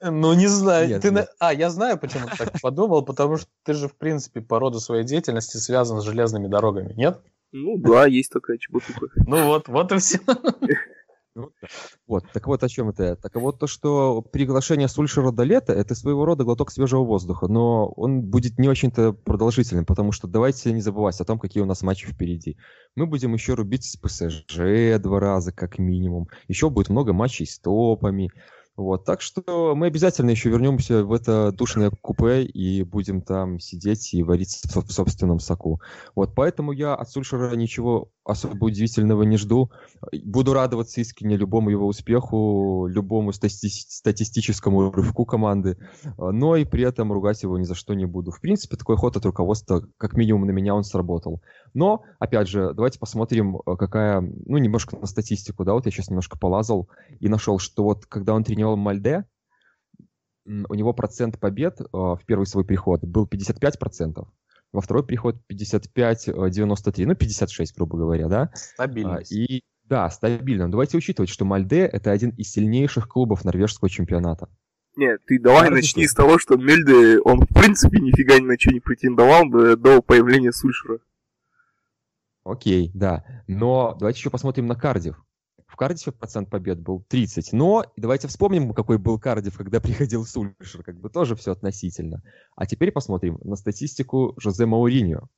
Ну, не знаю. Нет, ты нет. На... А, я знаю, почему ты так подумал, потому что ты же, в принципе, по роду своей деятельности связан с железными дорогами, нет? Ну да, есть такая чеботуха. Ну вот, вот и все. Вот, так вот о чем это. Так вот то, что приглашение Сульшера до лета, это своего рода глоток свежего воздуха, но он будет не очень-то продолжительным, потому что давайте не забывать о том, какие у нас матчи впереди. Мы будем еще рубиться с ПСЖ два раза, как минимум. Еще будет много матчей с топами. Вот, так что мы обязательно еще вернемся в это душное купе и будем там сидеть и вариться в собственном соку. Вот, поэтому я от Сульшера ничего особо удивительного не жду. Буду радоваться искренне любому его успеху, любому стати- статистическому рывку команды, но и при этом ругать его ни за что не буду. В принципе, такой ход от руководства, как минимум на меня он сработал. Но, опять же, давайте посмотрим, какая, ну, немножко на статистику, да, вот я сейчас немножко полазал и нашел, что вот когда он тренировал Мальде, у него процент побед в первый свой приход был 55%. во второй приход 55-93, ну 56, грубо говоря, да? Стабильность. И да, стабильно. Но давайте учитывать, что Мальде это один из сильнейших клубов норвежского чемпионата. Нет, ты давай Да, начни с того, что Мельде, он в принципе нифига ни на что не претендовал до, до появления Сульшера. Окей, да. Но давайте еще посмотрим на Кардив. В Кардифе процент побед был 30. Но давайте вспомним, какой был Кардив, когда приходил Сульшер. Как бы тоже все относительно. А теперь посмотрим на статистику Жозе Мауриньо.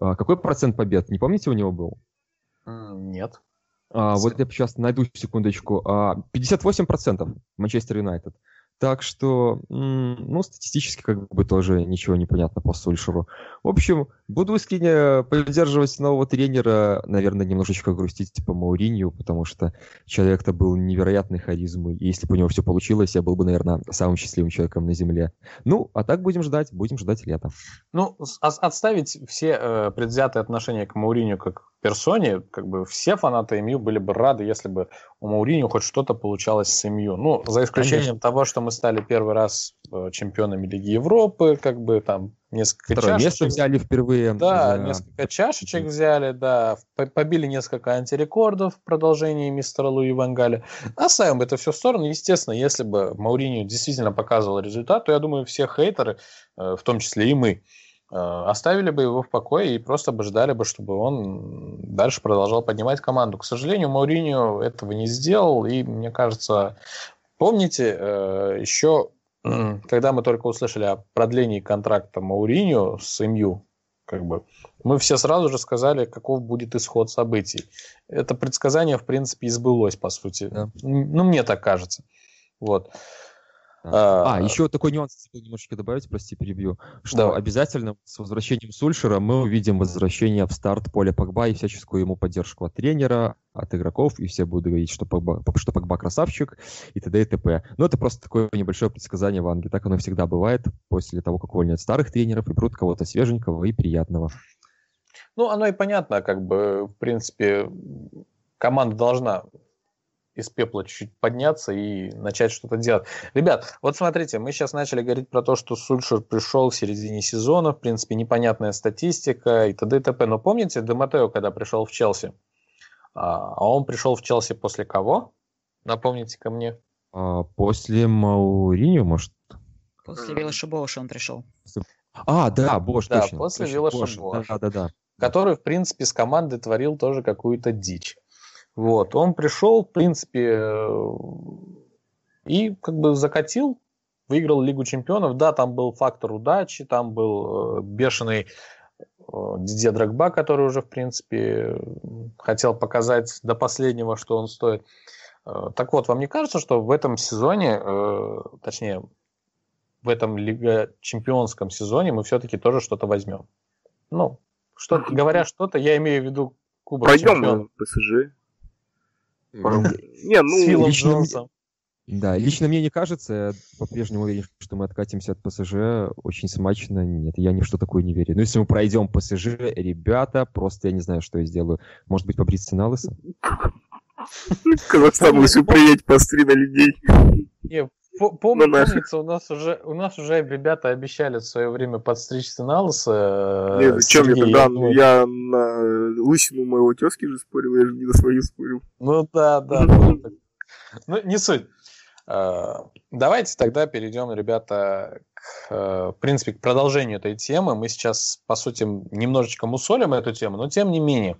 А, Какой процент побед? Не помните, у него был? Нет. А, вот я сейчас найду секундочку. А, 58% Манчестер Юнайтед. Так что, ну, статистически как бы тоже ничего не понятно по Сульшеру. В общем, буду искренне поддерживать нового тренера, наверное, немножечко грустить по Мауринью, потому что человек-то был невероятной харизмой, и если бы у него все получилось, я был бы, наверное, самым счастливым человеком на Земле. Ну, а так будем ждать, будем ждать лета. Ну, от- отставить все э, предвзятые отношения к Мауриню как персоне, как бы все фанаты МЮ были бы рады, если бы у Мауриню хоть что-то получалось с МЮ. Ну, за исключением того, что мы стали первый раз э, чемпионами Лиги Европы, как бы там несколько Второе место чашечек. взяли впервые. Да, за- несколько чашечек взяли, да, по- побили несколько антирекордов в продолжении мистера Луи Вангаля. Оставим это все в сторону. Естественно, если бы Мауриньо действительно показывал результат, то я думаю, все хейтеры, э, в том числе и мы, оставили бы его в покое и просто бы ждали бы, чтобы он дальше продолжал поднимать команду. К сожалению, Мауриньо этого не сделал, и мне кажется, помните, э, еще когда мы только услышали о продлении контракта Мауриньо с МЮ, как бы, мы все сразу же сказали, каков будет исход событий. Это предсказание, в принципе, и сбылось, по сути. Да. Ну, мне так кажется. Вот. А, А, еще такой нюанс забыл немножечко добавить, прости, перебью, что Давай. обязательно с возвращением Сульшера мы увидим возвращение в старт поля Погба и всяческую ему поддержку от тренера, от игроков, и все будут говорить, что Погба, что Погба красавчик, и т.д. и т.п. Но это просто такое небольшое предсказание в Англии. Так оно всегда бывает после того, как увольняют старых тренеров и берут кого-то свеженького и приятного. Ну, оно и понятно, как бы, в принципе, команда должна из пепла чуть-чуть подняться и начать что-то делать. Ребят, вот смотрите, мы сейчас начали говорить про то, что Сульшер пришел в середине сезона, в принципе, непонятная статистика и т.д. и т.п. Но помните, Дематео, когда пришел в Челси, а а он пришел в Челси после кого? Напомните ко мне. А после Мауриньо, может? После Виллаша Боуша он пришел. А, да, Бош, Да, точно. после точно, Виллаша Бош, Бош. Да, да, да. который, в принципе, с командой творил тоже какую-то дичь. Вот, он пришел, в принципе, э, и как бы закатил, выиграл Лигу Чемпионов. Да, там был фактор удачи, там был э, бешеный э, Дидье Драгба, который уже, в принципе, хотел показать до последнего, что он стоит. Так вот, вам не кажется, что в этом сезоне, точнее, в этом Лига Чемпионском сезоне мы все-таки тоже что-то возьмем? Ну, что говоря что-то, я имею в виду Кубок Пройдем Чемпионов ПСЖ. Ну, Не, ну, лично мне-. Да, лично мне не кажется, я по-прежнему уверен, что мы откатимся от ПСЖ очень смачно. Нет, я ни в что такое не верю. Но если мы пройдем ПСЖ, ребята, просто я не знаю, что я сделаю. Может быть, побриться на лысо? Казахстан лучше приедет посмотри на людей. Не, Ну, наши. помнится, у нас уже у нас уже ребята обещали в свое время подстричься на лысо. Э, зачем я Сергей, тогда? думаю, Я на лысину моего тезки же спорил, я же не на свою спорил. Ну да, да. Ну, не суть. Э, Давайте тогда перейдем, ребята, к, э, в принципе, к продолжению этой темы. Мы сейчас, по сути, немножечко мусолим эту тему, но тем не менее.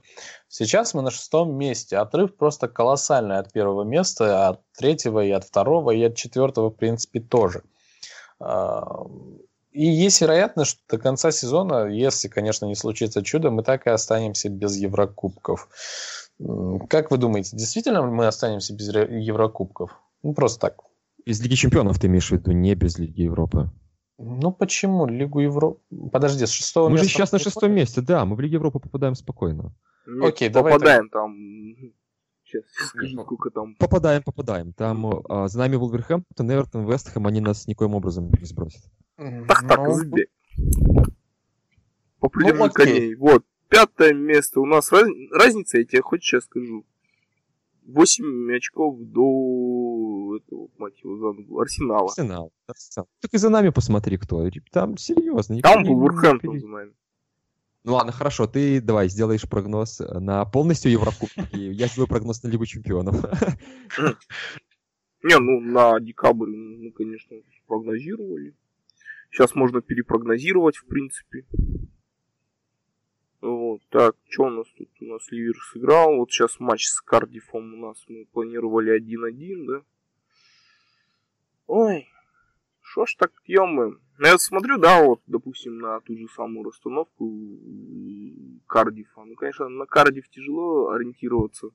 Сейчас мы на шестом месте. Отрыв просто колоссальный от первого места, от третьего и от второго, и от четвертого, в принципе, тоже. Э, И есть вероятность, что до конца сезона, если, конечно, не случится чудо, мы так и останемся без Еврокубков. Как вы думаете, действительно мы останемся без Еврокубков? Ну, просто так. Без Лиги Чемпионов ты имеешь в виду, не без Лиги Европы. Ну, почему? Лигу Европы... Подожди, с шестого Мы же места сейчас на мы шестом месте, да, мы в Лигу Европы попадаем спокойно. Нет, Окей, давай попадаем там. Сейчас скажу, сколько там. Попадаем, попадаем. Там а, за нами Вулверхэмптон, Эвертон, Вестхэм, они нас никоим образом не сбросят. Так, так, Ну, забей. Попридем Ну, коней. Вот, пятое место. У нас раз- разница, я тебе хоть сейчас скажу. 8 очков до у этого, мать его, за Арсенала. Арсенал. Арсенал. Так и за нами посмотри, кто. Там серьезно. Там был Вулверхэмптон за нами. Ну ладно, хорошо, ты давай сделаешь прогноз на полностью Еврокубки. Я сделаю прогноз на Лигу Чемпионов. Не, ну на декабрь мы, конечно, прогнозировали. Сейчас можно перепрогнозировать, в принципе. Вот, так, что у нас тут? У нас Ливер сыграл. Вот сейчас матч с Кардифом у нас мы планировали 1-1, да? Ой, что ж так ё ну, я смотрю, да, вот, допустим, на ту же самую расстановку Кардифа. Ну, конечно, на Кардиф тяжело ориентироваться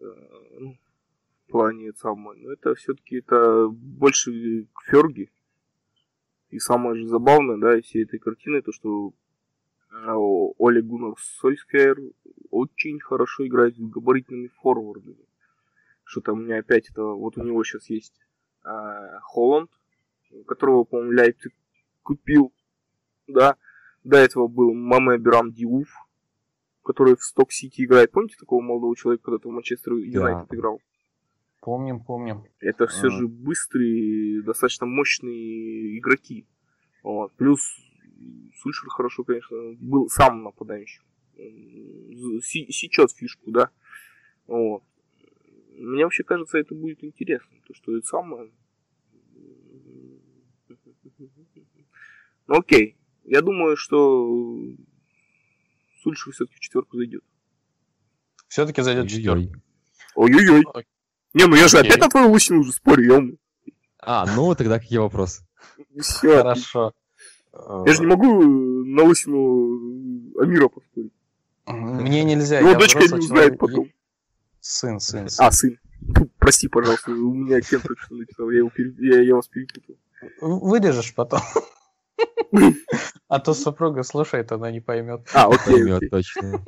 э, ну, в плане самой. Но это все-таки это больше к Ферги. И самое же забавное, да, из всей этой картины, то, что э, Оля Гуннар Сольскер очень хорошо играет с габаритными форвардами. Что там у меня опять это, вот у него сейчас есть э, Холланд, которого, по-моему, Лейпциг купил, да. До этого был Маме Бирам Диуф, который в Сток-Сити играет. Помните такого молодого человека, когда-то в Манчестер Юнайтед да. играл? Помним, помним. Это все а. же быстрые, достаточно мощные игроки. Вот. Плюс Сульшер хорошо, конечно, был сам нападающим. Сечет фишку, да. Вот. Мне вообще кажется, это будет интересно. То, что это самое ну окей. Я думаю, что Сульшер все-таки в четверку зайдет. Все-таки зайдет в четверку. Ой-ой-ой. Не, ну я же опять на твою лысину уже спорю, А, ну тогда какие вопросы? Все. Хорошо. Я же не могу на лысину Амира поспорить. Мне нельзя. Его дочка не узнает потом. Сын, сын, сын. А, сын. Прости, пожалуйста, у меня Кен что написал, я, его пере... я, я вас перепутал. Вырежешь потом. А то супруга слушает, она не поймет. А, окей, поймет, точно.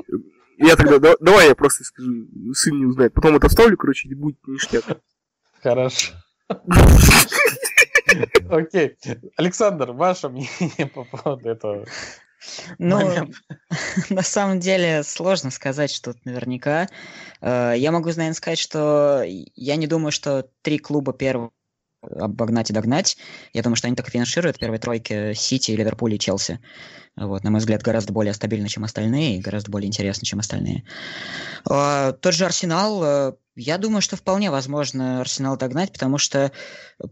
Я тогда, давай я просто скажу, сын не узнает. Потом это вставлю, короче, и будет ништяк. Хорошо. Окей. Александр, ваше мнение по поводу этого ну, на самом деле сложно сказать что-то наверняка. Э, я могу, наверное, сказать, что я не думаю, что три клуба первого обогнать и догнать. Я думаю, что они так и финишируют в первой тройке Сити, Ливерпуль и Челси. Вот, на мой взгляд, гораздо более стабильно, чем остальные, и гораздо более интересно, чем остальные. А, тот же Арсенал, э, я думаю, что вполне возможно Арсенал догнать, потому что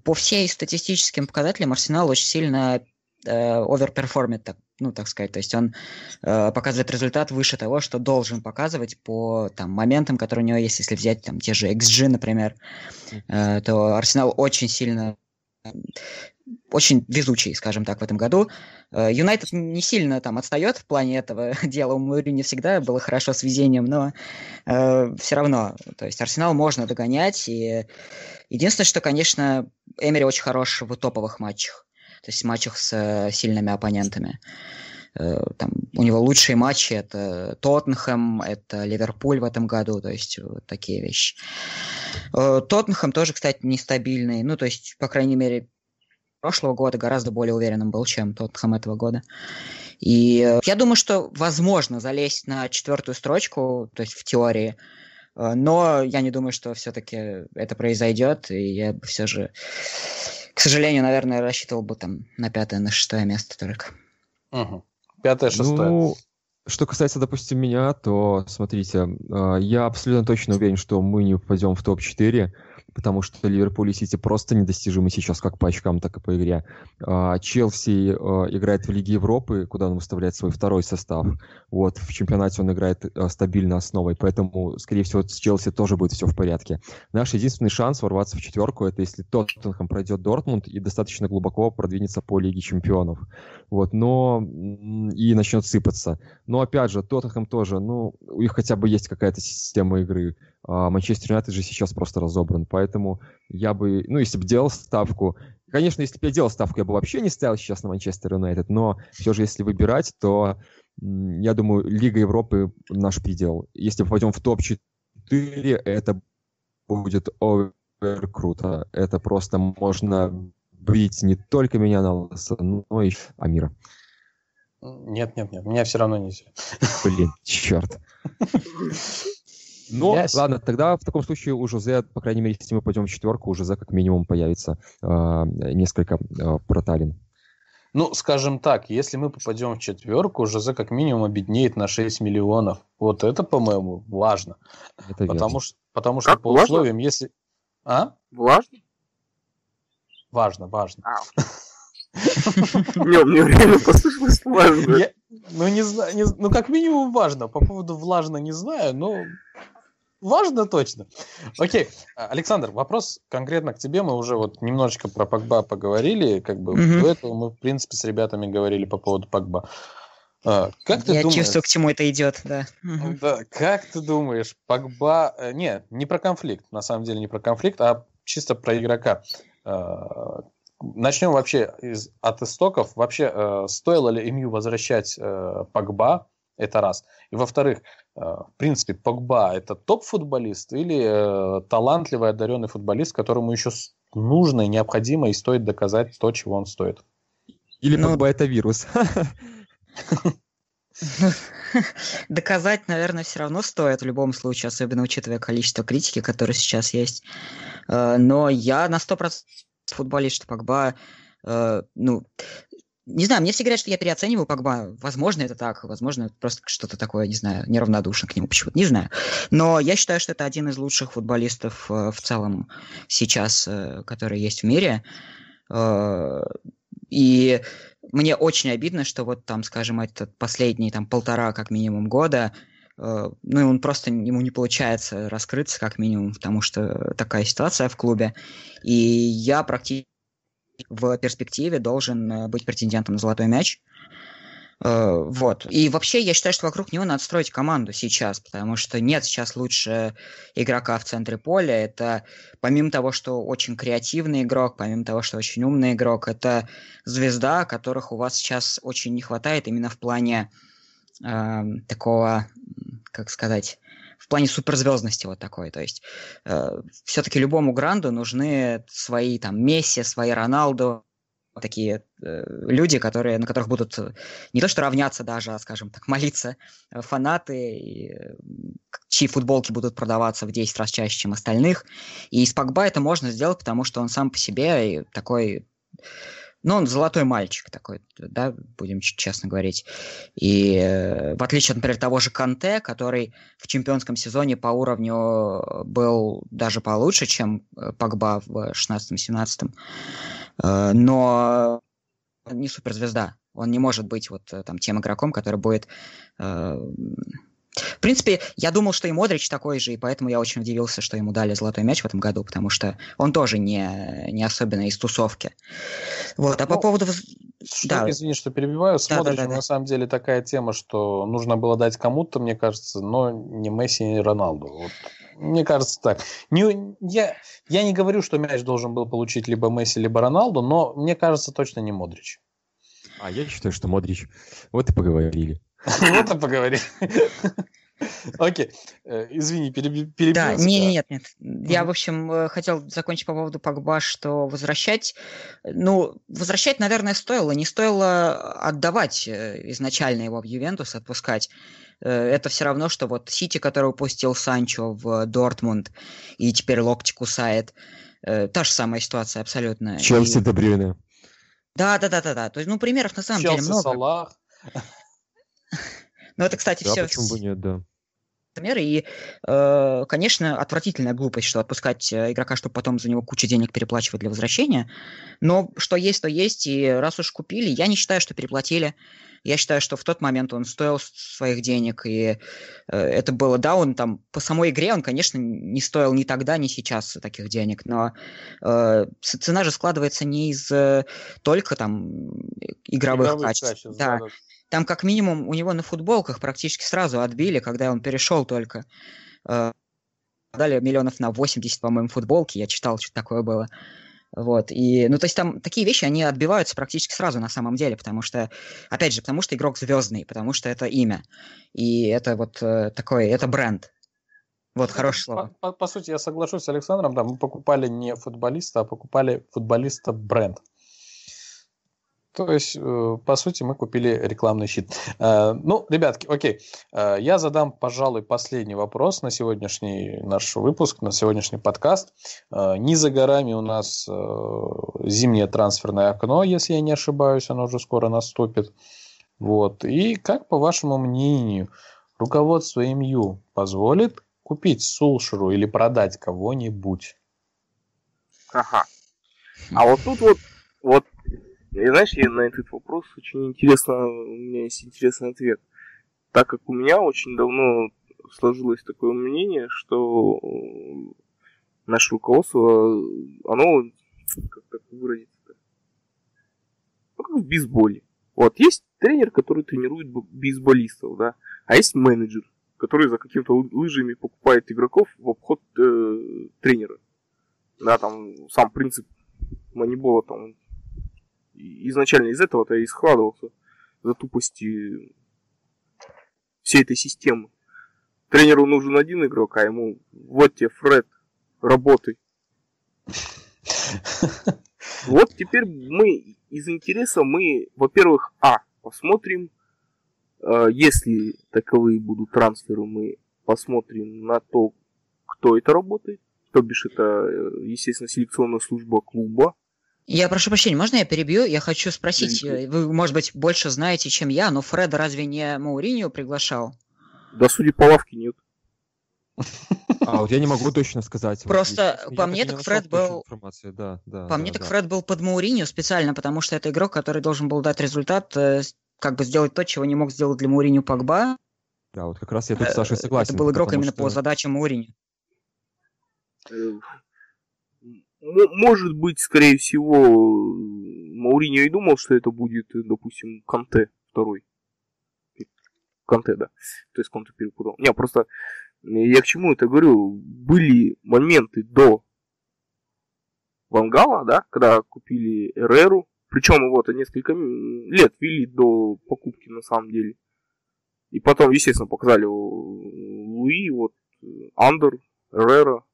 по всей статистическим показателям Арсенал очень сильно overperform ит, так, ну, так сказать. То есть он э, показывает результат выше того, что должен показывать по там, моментам, которые у него есть. Если взять там, те же xG, например, э, то Арсенал очень сильно очень везучий, скажем так, в этом году. Э, Юнайтед не сильно там отстает в плане этого дела. У Мури не всегда было хорошо с везением, но э, все равно. То есть Арсенал можно догонять. И единственное, что, конечно, Эмери очень хорош в топовых матчах то есть в матчах с э, сильными оппонентами. Э, там, у него лучшие матчи это Тоттенхэм, это Ливерпуль в этом году, то есть вот такие вещи. Э, Тоттенхэм тоже, кстати, нестабильный, ну, то есть, по крайней мере, прошлого года гораздо более уверенным был, чем Тоттенхэм этого года. И я думаю, что возможно залезть на четвертую строчку, то есть в теории, но я не думаю, что все-таки это произойдет, и я бы все же к сожалению, наверное, рассчитывал бы там на пятое, на шестое место только. Угу. Пятое, шестое. Ну, что касается, допустим, меня, то, смотрите, а, я абсолютно точно уверен, что мы не попадем в топ-4 потому что Ливерпуль и Сити просто недостижимы сейчас как по очкам, так и по игре. А, Челси а, играет в Лиге Европы, куда он выставляет свой второй состав. Вот, в чемпионате он играет а, стабильно основой, поэтому, скорее всего, с Челси тоже будет все в порядке. Наш единственный шанс ворваться в четверку, это если Тоттенхэм пройдет Дортмунд и достаточно глубоко продвинется по Лиге Чемпионов. Вот, но и начнет сыпаться. Но, опять же, Тоттенхэм тоже, ну, у них хотя бы есть какая-то система игры. А Манчестер Юнайтед же сейчас просто разобран, поэтому я бы, ну, если бы делал ставку, конечно, если бы я делал ставку, я бы вообще не ставил сейчас на Манчестер Юнайтед, но все же, если выбирать, то я думаю, Лига Европы наш предел. Если попадем в топ-4, это будет овер круто. Это просто можно бить не только меня на лысо, но и Амира. Нет, нет, нет, меня все равно нельзя. Блин, черт. Но, yes. ладно, тогда в таком случае у Жозе, по крайней мере, если мы пойдем в четверку, у Жозе как минимум появится э, несколько э, проталин. Ну, скажем так, если мы попадем в четверку, Жозе как минимум обеднеет на 6 миллионов. Вот это, по-моему, важно. Это потому, что, потому что по важно? условиям, если... А? Важно? Важно, важно. А. Не, мне время послышалось важно. Ну, не знаю, ну, как минимум важно. По поводу влажно не знаю, но важно точно. Окей, Александр, вопрос конкретно к тебе. Мы уже вот немножечко про Погба поговорили, как бы до этого мы, в принципе, с ребятами говорили по поводу Погба. А, как ты Я думаешь... чувствую, к чему это идет, да. Да, как ты думаешь, Погба... Э, не, не про конфликт, на самом деле не про конфликт, а чисто про игрока. А, начнем вообще из, от истоков. Вообще, э, стоило ли МЮ возвращать э, Погба? Это раз. И во-вторых, э, в принципе, Погба это топ-футболист или э, талантливый, одаренный футболист, которому еще нужно и необходимо и стоит доказать то, чего он стоит? Или ну, Погба это вирус? Доказать, наверное, все равно стоит в любом случае, особенно учитывая количество критики, которое сейчас есть. Э, но я на 100% футболист, что Погба, ну, не знаю, мне все говорят, что я переоцениваю Погба. Возможно, это так. Возможно, просто что-то такое, не знаю, неравнодушно к нему почему-то. Не знаю. Но я считаю, что это один из лучших футболистов э, в целом сейчас, э, который есть в мире. Э, и мне очень обидно, что вот там, скажем, этот последний там полтора как минимум года ну, он просто, ему не получается раскрыться, как минимум, потому что такая ситуация в клубе. И я практически в перспективе должен э, быть претендентом на золотой мяч. Э, вот. И вообще, я считаю, что вокруг него надо строить команду сейчас, потому что нет сейчас лучше игрока в центре поля. Это помимо того, что очень креативный игрок, помимо того, что очень умный игрок, это звезда, которых у вас сейчас очень не хватает именно в плане э, такого, как сказать, в плане суперзвездности вот такой. То есть э, все-таки любому гранду нужны свои там Месси, свои Роналду, такие э, люди, которые, на которых будут э, не то что равняться даже, а, скажем так, молиться э, фанаты, и, э, чьи футболки будут продаваться в 10 раз чаще, чем остальных. И из Погба это можно сделать, потому что он сам по себе такой ну, он золотой мальчик такой, да, будем честно говорить. И э, в отличие, например, того же Канте, который в чемпионском сезоне по уровню был даже получше, чем э, Погба в 16-17, э, но не суперзвезда. Он не может быть вот там тем игроком, который будет в принципе, я думал, что и Модрич такой же, и поэтому я очень удивился, что ему дали золотой мяч в этом году, потому что он тоже не, не особенно из тусовки. Вот, а ну, по поводу... Да. Извини, что перебиваю. С да, Модричем да, да, да. на самом деле такая тема, что нужно было дать кому-то, мне кажется, но не Месси, не Роналду. Вот. Мне кажется так. Не, я, я не говорю, что мяч должен был получить либо Месси, либо Роналду, но мне кажется, точно не Модрич. А я считаю, что Модрич. Вот и поговорили. Вот и поговорили. Окей, э, извини, перебил. Да, не, нет, нет. Я, в общем, э, хотел закончить по поводу Погба, что возвращать, ну, возвращать, наверное, стоило. Не стоило отдавать э, изначально его в Ювентус, отпускать. Это все равно, что вот Сити, который упустил Санчо в Дортмунд и теперь локти кусает. Та же самая ситуация абсолютно. Челси и... Дебрюйне. Да, да, да, да, да. То есть, ну, примеров на самом Челси, деле много. Салах. Ну, это, кстати, да, все... почему бы нет, да. И, э, конечно, отвратительная глупость, что отпускать э, игрока, чтобы потом за него кучу денег переплачивать для возвращения. Но что есть, то есть. И раз уж купили, я не считаю, что переплатили. Я считаю, что в тот момент он стоил своих денег, и э, это было, да, он там по самой игре, он, конечно, не стоил ни тогда, ни сейчас таких денег, но э, цена же складывается не из э, только там игровых, игровых качеств. качеств да. да. Там как минимум у него на футболках практически сразу отбили, когда он перешел только. Э, дали миллионов на 80, по-моему, футболки. Я читал, что такое было. Вот, и, ну, то есть там такие вещи, они отбиваются практически сразу на самом деле, потому что, опять же, потому что игрок звездный, потому что это имя, и это вот э, такой, это бренд. Вот, хорошее слово. По, по, по сути, я соглашусь с Александром, да, мы покупали не футболиста, а покупали футболиста бренд. То есть, э, по сути, мы купили рекламный щит. Э, ну, ребятки, окей. Э, я задам, пожалуй, последний вопрос на сегодняшний наш выпуск, на сегодняшний подкаст. Не за горами у нас зимнее трансферное окно, если я не ошибаюсь, оно уже скоро наступит. Вот. И как, по вашему мнению, руководство МЮ позволит купить Сулшеру или продать кого-нибудь? Ага. А вот тут вот, вот, и знаешь, я на этот вопрос очень интересно, у меня есть интересный ответ. Так как у меня очень давно сложилось такое мнение, что наше руководство, оно, как так выразиться ну, как в бейсболе. Вот, есть тренер, который тренирует бейсболистов, да, а есть менеджер, который за какими-то лыжами покупает игроков в обход э, тренера. Да, там сам принцип манибола там изначально из этого-то и складывался за тупости всей этой системы. Тренеру нужен один игрок, а ему вот тебе Фред, работай. Вот теперь мы из интереса мы, во-первых, а, посмотрим, э, если таковые будут трансферы, мы посмотрим на то, кто это работает, то бишь это, э, естественно, селекционная служба клуба. Я прошу прощения, можно я перебью? Я хочу спросить, э, вы, может быть, больше знаете, чем я, но Фреда разве не Мауриньо приглашал? Да, судя по лавке, нет. А вот я не могу точно сказать. Просто вот, по мне так Фред был... Да, да, по да, мне так Фред был под Мауриньо специально, потому что это игрок, который должен был дать результат, э, как бы сделать то, чего не мог сделать для Мауриньо Погба. Да, вот как раз я тут с Сашей согласен. Это был игрок именно что... по задачам Мауриньо. Может быть, скорее всего, Мауриньо и думал, что это будет, допустим, Канте второй. Канте, да. То есть Канте перепутал. Не, просто я к чему это говорю? Были моменты до Вангала, да, когда купили Эреру. Причем вот несколько лет вели до покупки на самом деле. И потом, естественно, показали Луи, вот Андер, Эрера,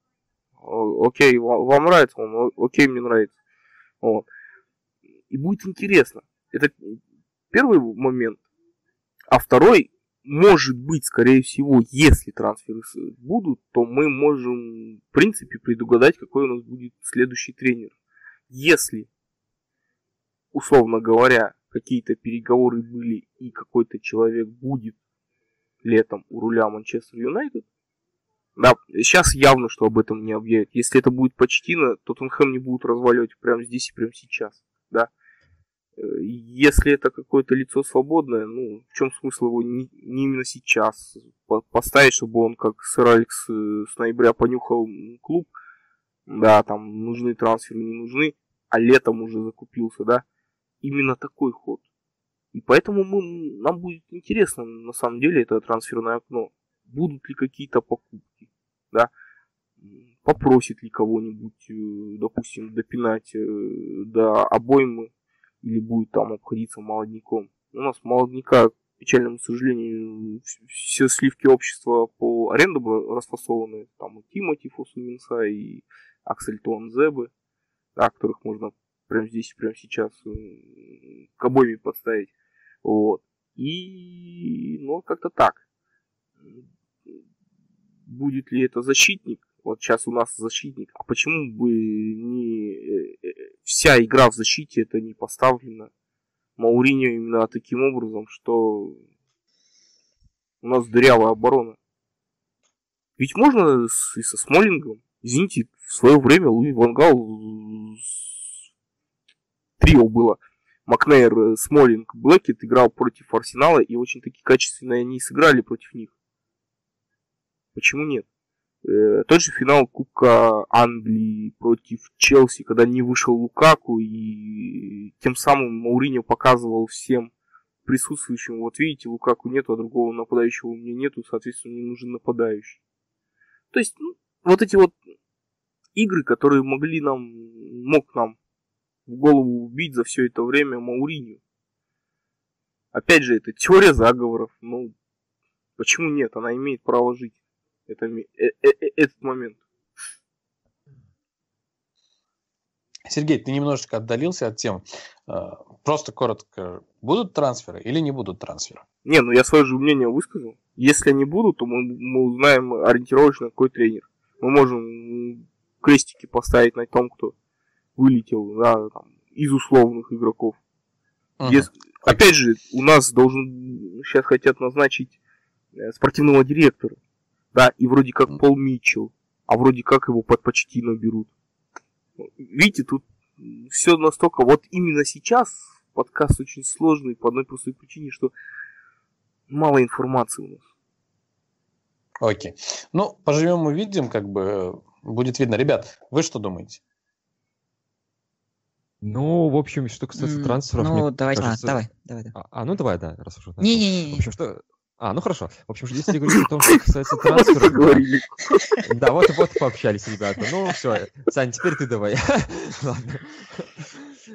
окей, вам нравится, он, окей, мне нравится. Вот. И будет интересно. Это первый момент. А второй, может быть, скорее всего, если трансферы будут, то мы можем, в принципе, предугадать, какой у нас будет следующий тренер. Если, условно говоря, какие-то переговоры были и какой-то человек будет летом у руля Манчестер Юнайтед, да, сейчас явно, что об этом не объявят. Если это будет Почтина, то Тоттенхэм не будут разваливать прямо здесь и прямо сейчас. Да. Э, если это какое-то лицо свободное, ну, в чем смысл его не, не именно сейчас поставить, чтобы он, как сэр Алекс э, с ноября понюхал клуб, да, там нужны трансферы, не нужны, а летом уже закупился, да, именно такой ход. И поэтому мы, нам будет интересно, на самом деле, это трансферное окно будут ли какие-то покупки, да, попросит ли кого-нибудь, э, допустим, допинать э, до обоймы или будет там обходиться молодняком. У нас молодняка, к печальному сожалению, все сливки общества по аренду расфасованы. Там и Тимоти Фосуминса, и Аксель Зебы, да, которых можно прямо здесь, прямо сейчас э, к обойме подставить. Вот. И, ну, как-то так будет ли это защитник. Вот сейчас у нас защитник. А почему бы не э, э, вся игра в защите это не поставлена Мауриньо именно таким образом, что у нас дырявая оборона. Ведь можно и со Смолингом. Извините, в свое время Луи Вангал трио было. Макнейр, э, Смолинг, Блэкет играл против Арсенала, и очень таки качественно они сыграли против них. Почему нет? Э, тот же финал Кубка Англии против Челси, когда не вышел Лукаку, и тем самым Мауриньо показывал всем присутствующим, вот видите, Лукаку нету, а другого нападающего у меня нету, соответственно, мне нужен нападающий. То есть, ну, вот эти вот игры, которые могли нам, мог нам в голову убить за все это время Мауриньо. Опять же, это теория заговоров, ну, почему нет, она имеет право жить это, э, э, э, этот момент. Сергей, ты немножечко отдалился от темы. А, просто коротко, будут трансферы или не будут трансферы? Не, ну я свое же мнение высказал. Если они будут, то мы, мы узнаем ориентировочно, какой тренер. Мы можем крестики поставить на том, кто вылетел да, там, из условных игроков. Uh-huh. Если, опять же, у нас должен сейчас хотят назначить спортивного директора. Да, и вроде как. Пол Митчелл, а вроде как его под почти наберут. Видите, тут все настолько... Вот именно сейчас подкаст очень сложный по одной простой причине, что мало информации у нас. Окей. Ну, поживем увидим, как бы будет видно. Ребят, вы что думаете? Ну, в общем, что касается трансферов... Ну, давай, кажется... а, давай, давай, давай. А, а, ну давай, да, раз уж... Не-не-не. В общем, что... А, ну хорошо. В общем, если говорить о том, что касается трансферов... Да, вот, вот пообщались ребята. Ну, все, Сань, теперь ты давай. Ладно.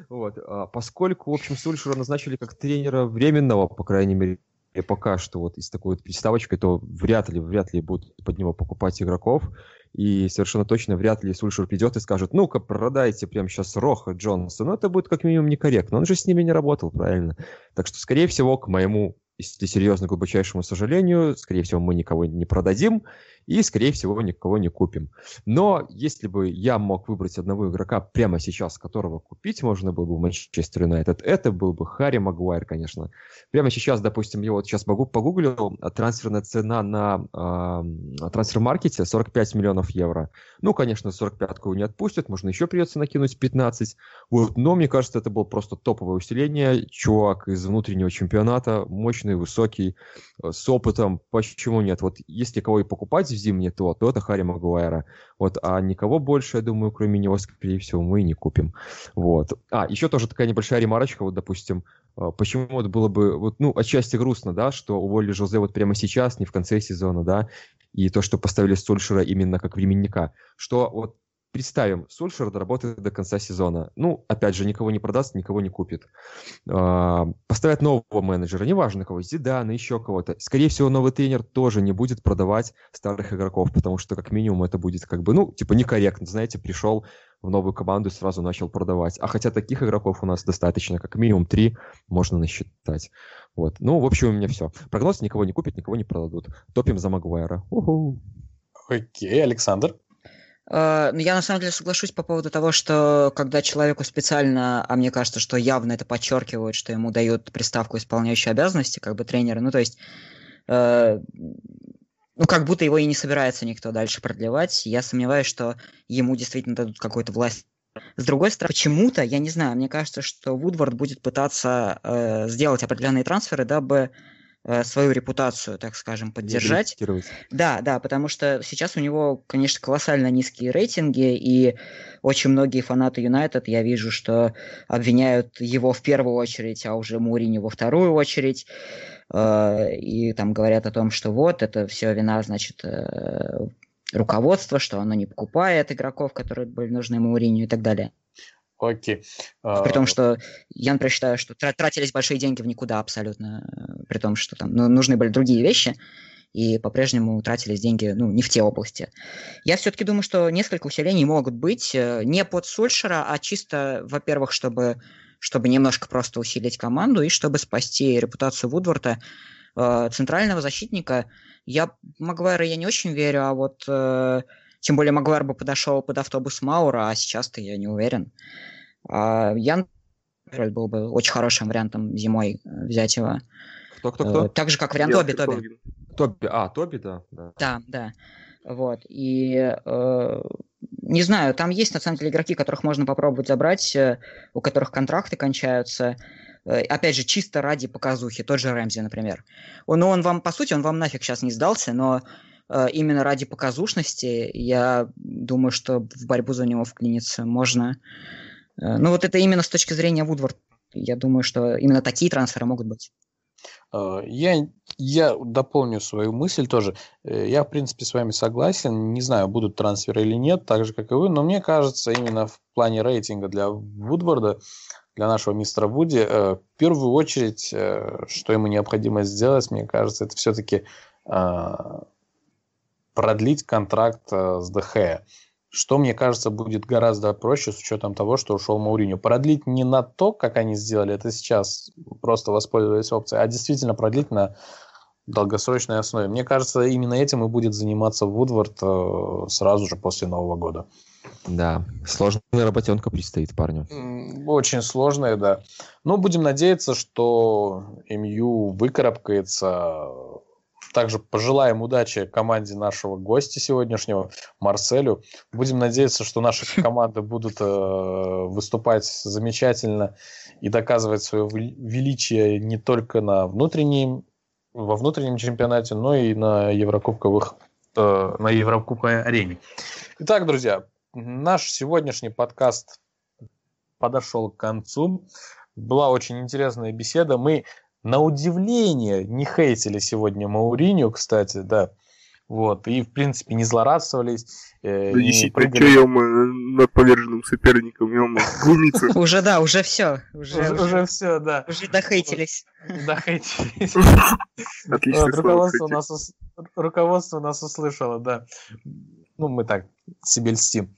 Вот. А, поскольку, в общем, Сульшера назначили как тренера временного, по крайней мере, пока что вот из такой вот приставочкой, то вряд ли, вряд ли будут под него покупать игроков. И совершенно точно вряд ли Сульшер придет и скажет, ну-ка, продайте прямо сейчас Роха Джонса. Но это будет как минимум некорректно. Он же с ними не работал, правильно? Так что, скорее всего, к моему если серьезно, глубочайшему сожалению, скорее всего, мы никого не продадим и, скорее всего, никого не купим. Но если бы я мог выбрать одного игрока прямо сейчас, которого купить можно было бы в Манчестер Юнайтед, это был бы Харри Магуайр, конечно. Прямо сейчас, допустим, я вот сейчас могу погуглил, а трансферная цена на э, трансфер-маркете 45 миллионов евро. Ну, конечно, 45-ку не отпустят, можно еще придется накинуть 15. Вот, но мне кажется, это было просто топовое усиление. Чувак из внутреннего чемпионата, мощный, высокий, э, с опытом. Почему нет? Вот если кого и покупать в зимнее то, то это Харри Магуайра. Вот, а никого больше, я думаю, кроме него, скорее всего, мы и не купим. Вот. А, еще тоже такая небольшая ремарочка, вот, допустим, а, почему вот было бы, вот, ну, отчасти грустно, да, что уволили Жозе вот прямо сейчас, не в конце сезона, да, и то, что поставили Сульшера именно как временника, что вот Представим, Сульшер доработает до конца сезона. Ну, опять же, никого не продаст, никого не купит. А, поставят нового менеджера, неважно кого, Зидана, еще кого-то. Скорее всего, новый тренер тоже не будет продавать старых игроков, потому что, как минимум, это будет как бы, ну, типа, некорректно. Знаете, пришел в новую команду и сразу начал продавать. А хотя таких игроков у нас достаточно, как минимум три можно насчитать. Вот. Ну, в общем, у меня все. Прогноз никого не купит, никого не продадут. Топим за Магуайра. Окей, Александр. Э, ну, я на самом деле соглашусь по поводу того, что когда человеку специально, а мне кажется, что явно это подчеркивают, что ему дают приставку исполняющей обязанности, как бы тренера, ну, то есть, э, ну, как будто его и не собирается никто дальше продлевать. Я сомневаюсь, что ему действительно дадут какую-то власть. С другой стороны, почему-то, я не знаю, мне кажется, что Вудвард будет пытаться э, сделать определенные трансферы, дабы Э, свою репутацию, так скажем, поддержать. Да, да, потому что сейчас у него, конечно, колоссально низкие рейтинги, и очень многие фанаты Юнайтед, я вижу, что обвиняют его в первую очередь, а уже Мурини во вторую очередь, э, и там говорят о том, что вот, это все вина, значит, э, руководства, что оно не покупает игроков, которые были нужны Мауриню и так далее. Окей. При том, что я, например, считаю, что тратились большие деньги в никуда абсолютно, э, при том, что там ну, нужны были другие вещи, и по-прежнему тратились деньги ну, не в те области. Я все-таки думаю, что несколько усилений могут быть э, не под Сульшера, а чисто, во-первых, чтобы, чтобы немножко просто усилить команду и чтобы спасти репутацию Вудворта. Э, центрального защитника я Магуайра я не очень верю, а вот тем более Магуайр бы подошел под автобус Маура, а сейчас-то я не уверен. А Ян был бы очень хорошим вариантом зимой э, взять его. Кто, кто, кто? Э, так же, как вариант Тоби, Тоби. Тоби, а, Тоби, да. Да, да. да. Вот, и э, не знаю, там есть на самом деле игроки, которых можно попробовать забрать, э, у которых контракты кончаются. Э, опять же, чисто ради показухи, тот же Рэмзи, например. Он, ну, он вам, по сути, он вам нафиг сейчас не сдался, но именно ради показушности я думаю, что в борьбу за него вклиниться можно. Э, ну вот это именно с точки зрения Вудворд. Я думаю, что именно такие трансферы могут быть. Э, я, я дополню свою мысль тоже. Э, я, в принципе, с вами согласен. Не знаю, будут трансферы или нет, так же, как и вы. Но мне кажется, именно в плане рейтинга для Вудворда, для нашего мистера Вуди, в первую очередь, что ему необходимо сделать, мне кажется, это все-таки продлить контракт с ДХ. что, мне кажется, будет гораздо проще с учетом того, что ушел Мауриню. Продлить не на то, как они сделали это сейчас, просто воспользовались опцией, а действительно продлить на долгосрочной основе. Мне кажется, именно этим и будет заниматься Вудвард э, сразу же после Нового года. Да, сложная работенка предстоит парню. Очень сложная, да. Но будем надеяться, что МЮ выкарабкается. Также пожелаем удачи команде нашего гостя сегодняшнего, Марселю. Будем надеяться, что наши команды будут э, выступать замечательно и доказывать свое величие не только на внутреннем, во внутреннем чемпионате, но и на еврокубковых э, на еврокубковой арене. Итак, друзья, наш сегодняшний подкаст подошел к концу. Была очень интересная беседа. Мы на удивление не хейтили сегодня Мауриню, кстати, да. Вот, и, в принципе, не злорадствовались. Э, да, не прыгали. над поверженным соперником, ё глумиться. Уже, да, уже все. Уже, все, да. Уже дохейтились. Дохейтились. Отлично. Руководство нас услышало, да. Ну, мы так себе льстим.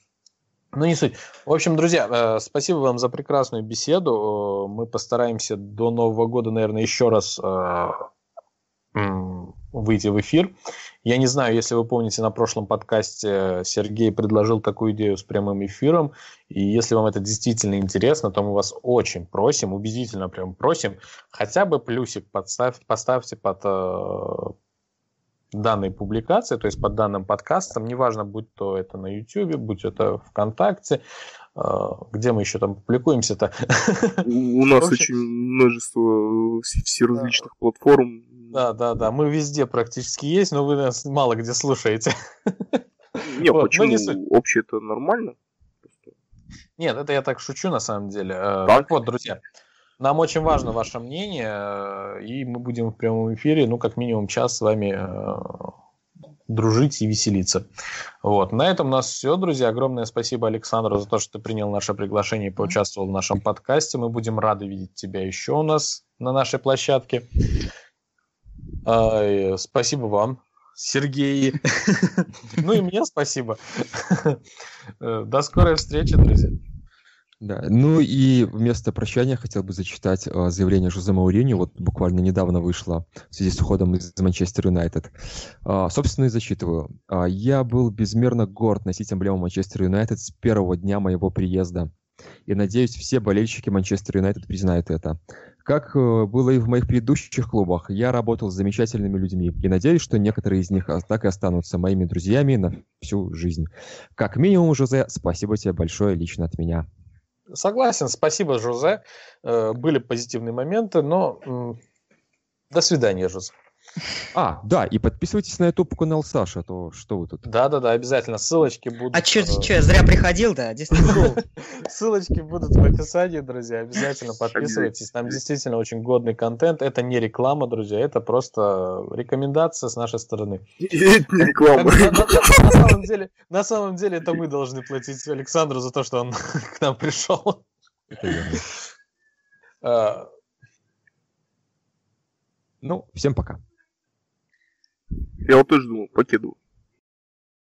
Ну, не суть. В общем, друзья, э, спасибо вам за прекрасную беседу. Э, мы постараемся до Нового года, наверное, еще раз э, выйти в эфир. Я не знаю, если вы помните, на прошлом подкасте Сергей предложил такую идею с прямым эфиром. И если вам это действительно интересно, то мы вас очень просим, убедительно прям просим, хотя бы плюсик подставь, поставьте под данной публикации, то есть под данным подкастом, неважно, будь то это на YouTube, будь это ВКонтакте, э, где мы еще там публикуемся-то. У нас очень множество всеразличных платформ. Да, да, да, мы везде практически есть, но вы нас мало где слушаете. Не, почему? Общее это нормально. Нет, это я так шучу на самом деле. Э, так вот, друзья, нам очень важно ваше мнение, э, и мы будем в прямом эфире, ну, как минимум час с вами э, дружить и веселиться. Вот. На этом у нас все, друзья. Огромное спасибо Александру за то, что ты принял наше приглашение и поучаствовал в нашем подкасте. Мы будем рады видеть тебя еще у нас на нашей площадке. Спасибо вам, Сергей. Ну и мне спасибо. Э, до скорой встречи, друзья. Да, ну и вместо прощания хотел бы зачитать э, заявление Жозе Мауриньо, вот буквально недавно вышло в связи с уходом из Манчестер Юнайтед. Э, собственно, и зачитываю. Э, «Я был безмерно горд носить эмблему Манчестер Юнайтед с первого дня моего приезда. И надеюсь, все болельщики Манчестер Юнайтед признают это. Как э, было и в моих предыдущих клубах, я работал с замечательными людьми и надеюсь, что некоторые из них так и останутся моими друзьями на всю жизнь. Как минимум, Жозе, спасибо тебе большое лично от меня. Согласен, спасибо, Жозе. Э, были позитивные моменты, но до свидания, Жозе. А, да, и подписывайтесь на YouTube канал Саши, а то что вы тут? Да-да-да, обязательно, ссылочки будут. А что, э, что, я зря приходил, да? Действительно. Ссылочки будут в описании, друзья, обязательно подписывайтесь, там действительно очень годный контент, это не реклама, друзья, это просто рекомендация с нашей стороны. Это не реклама. На самом деле, на самом деле это мы должны платить Александру за то, что он к нам пришел. А, ну, всем пока. Я вот тоже думал, покеду.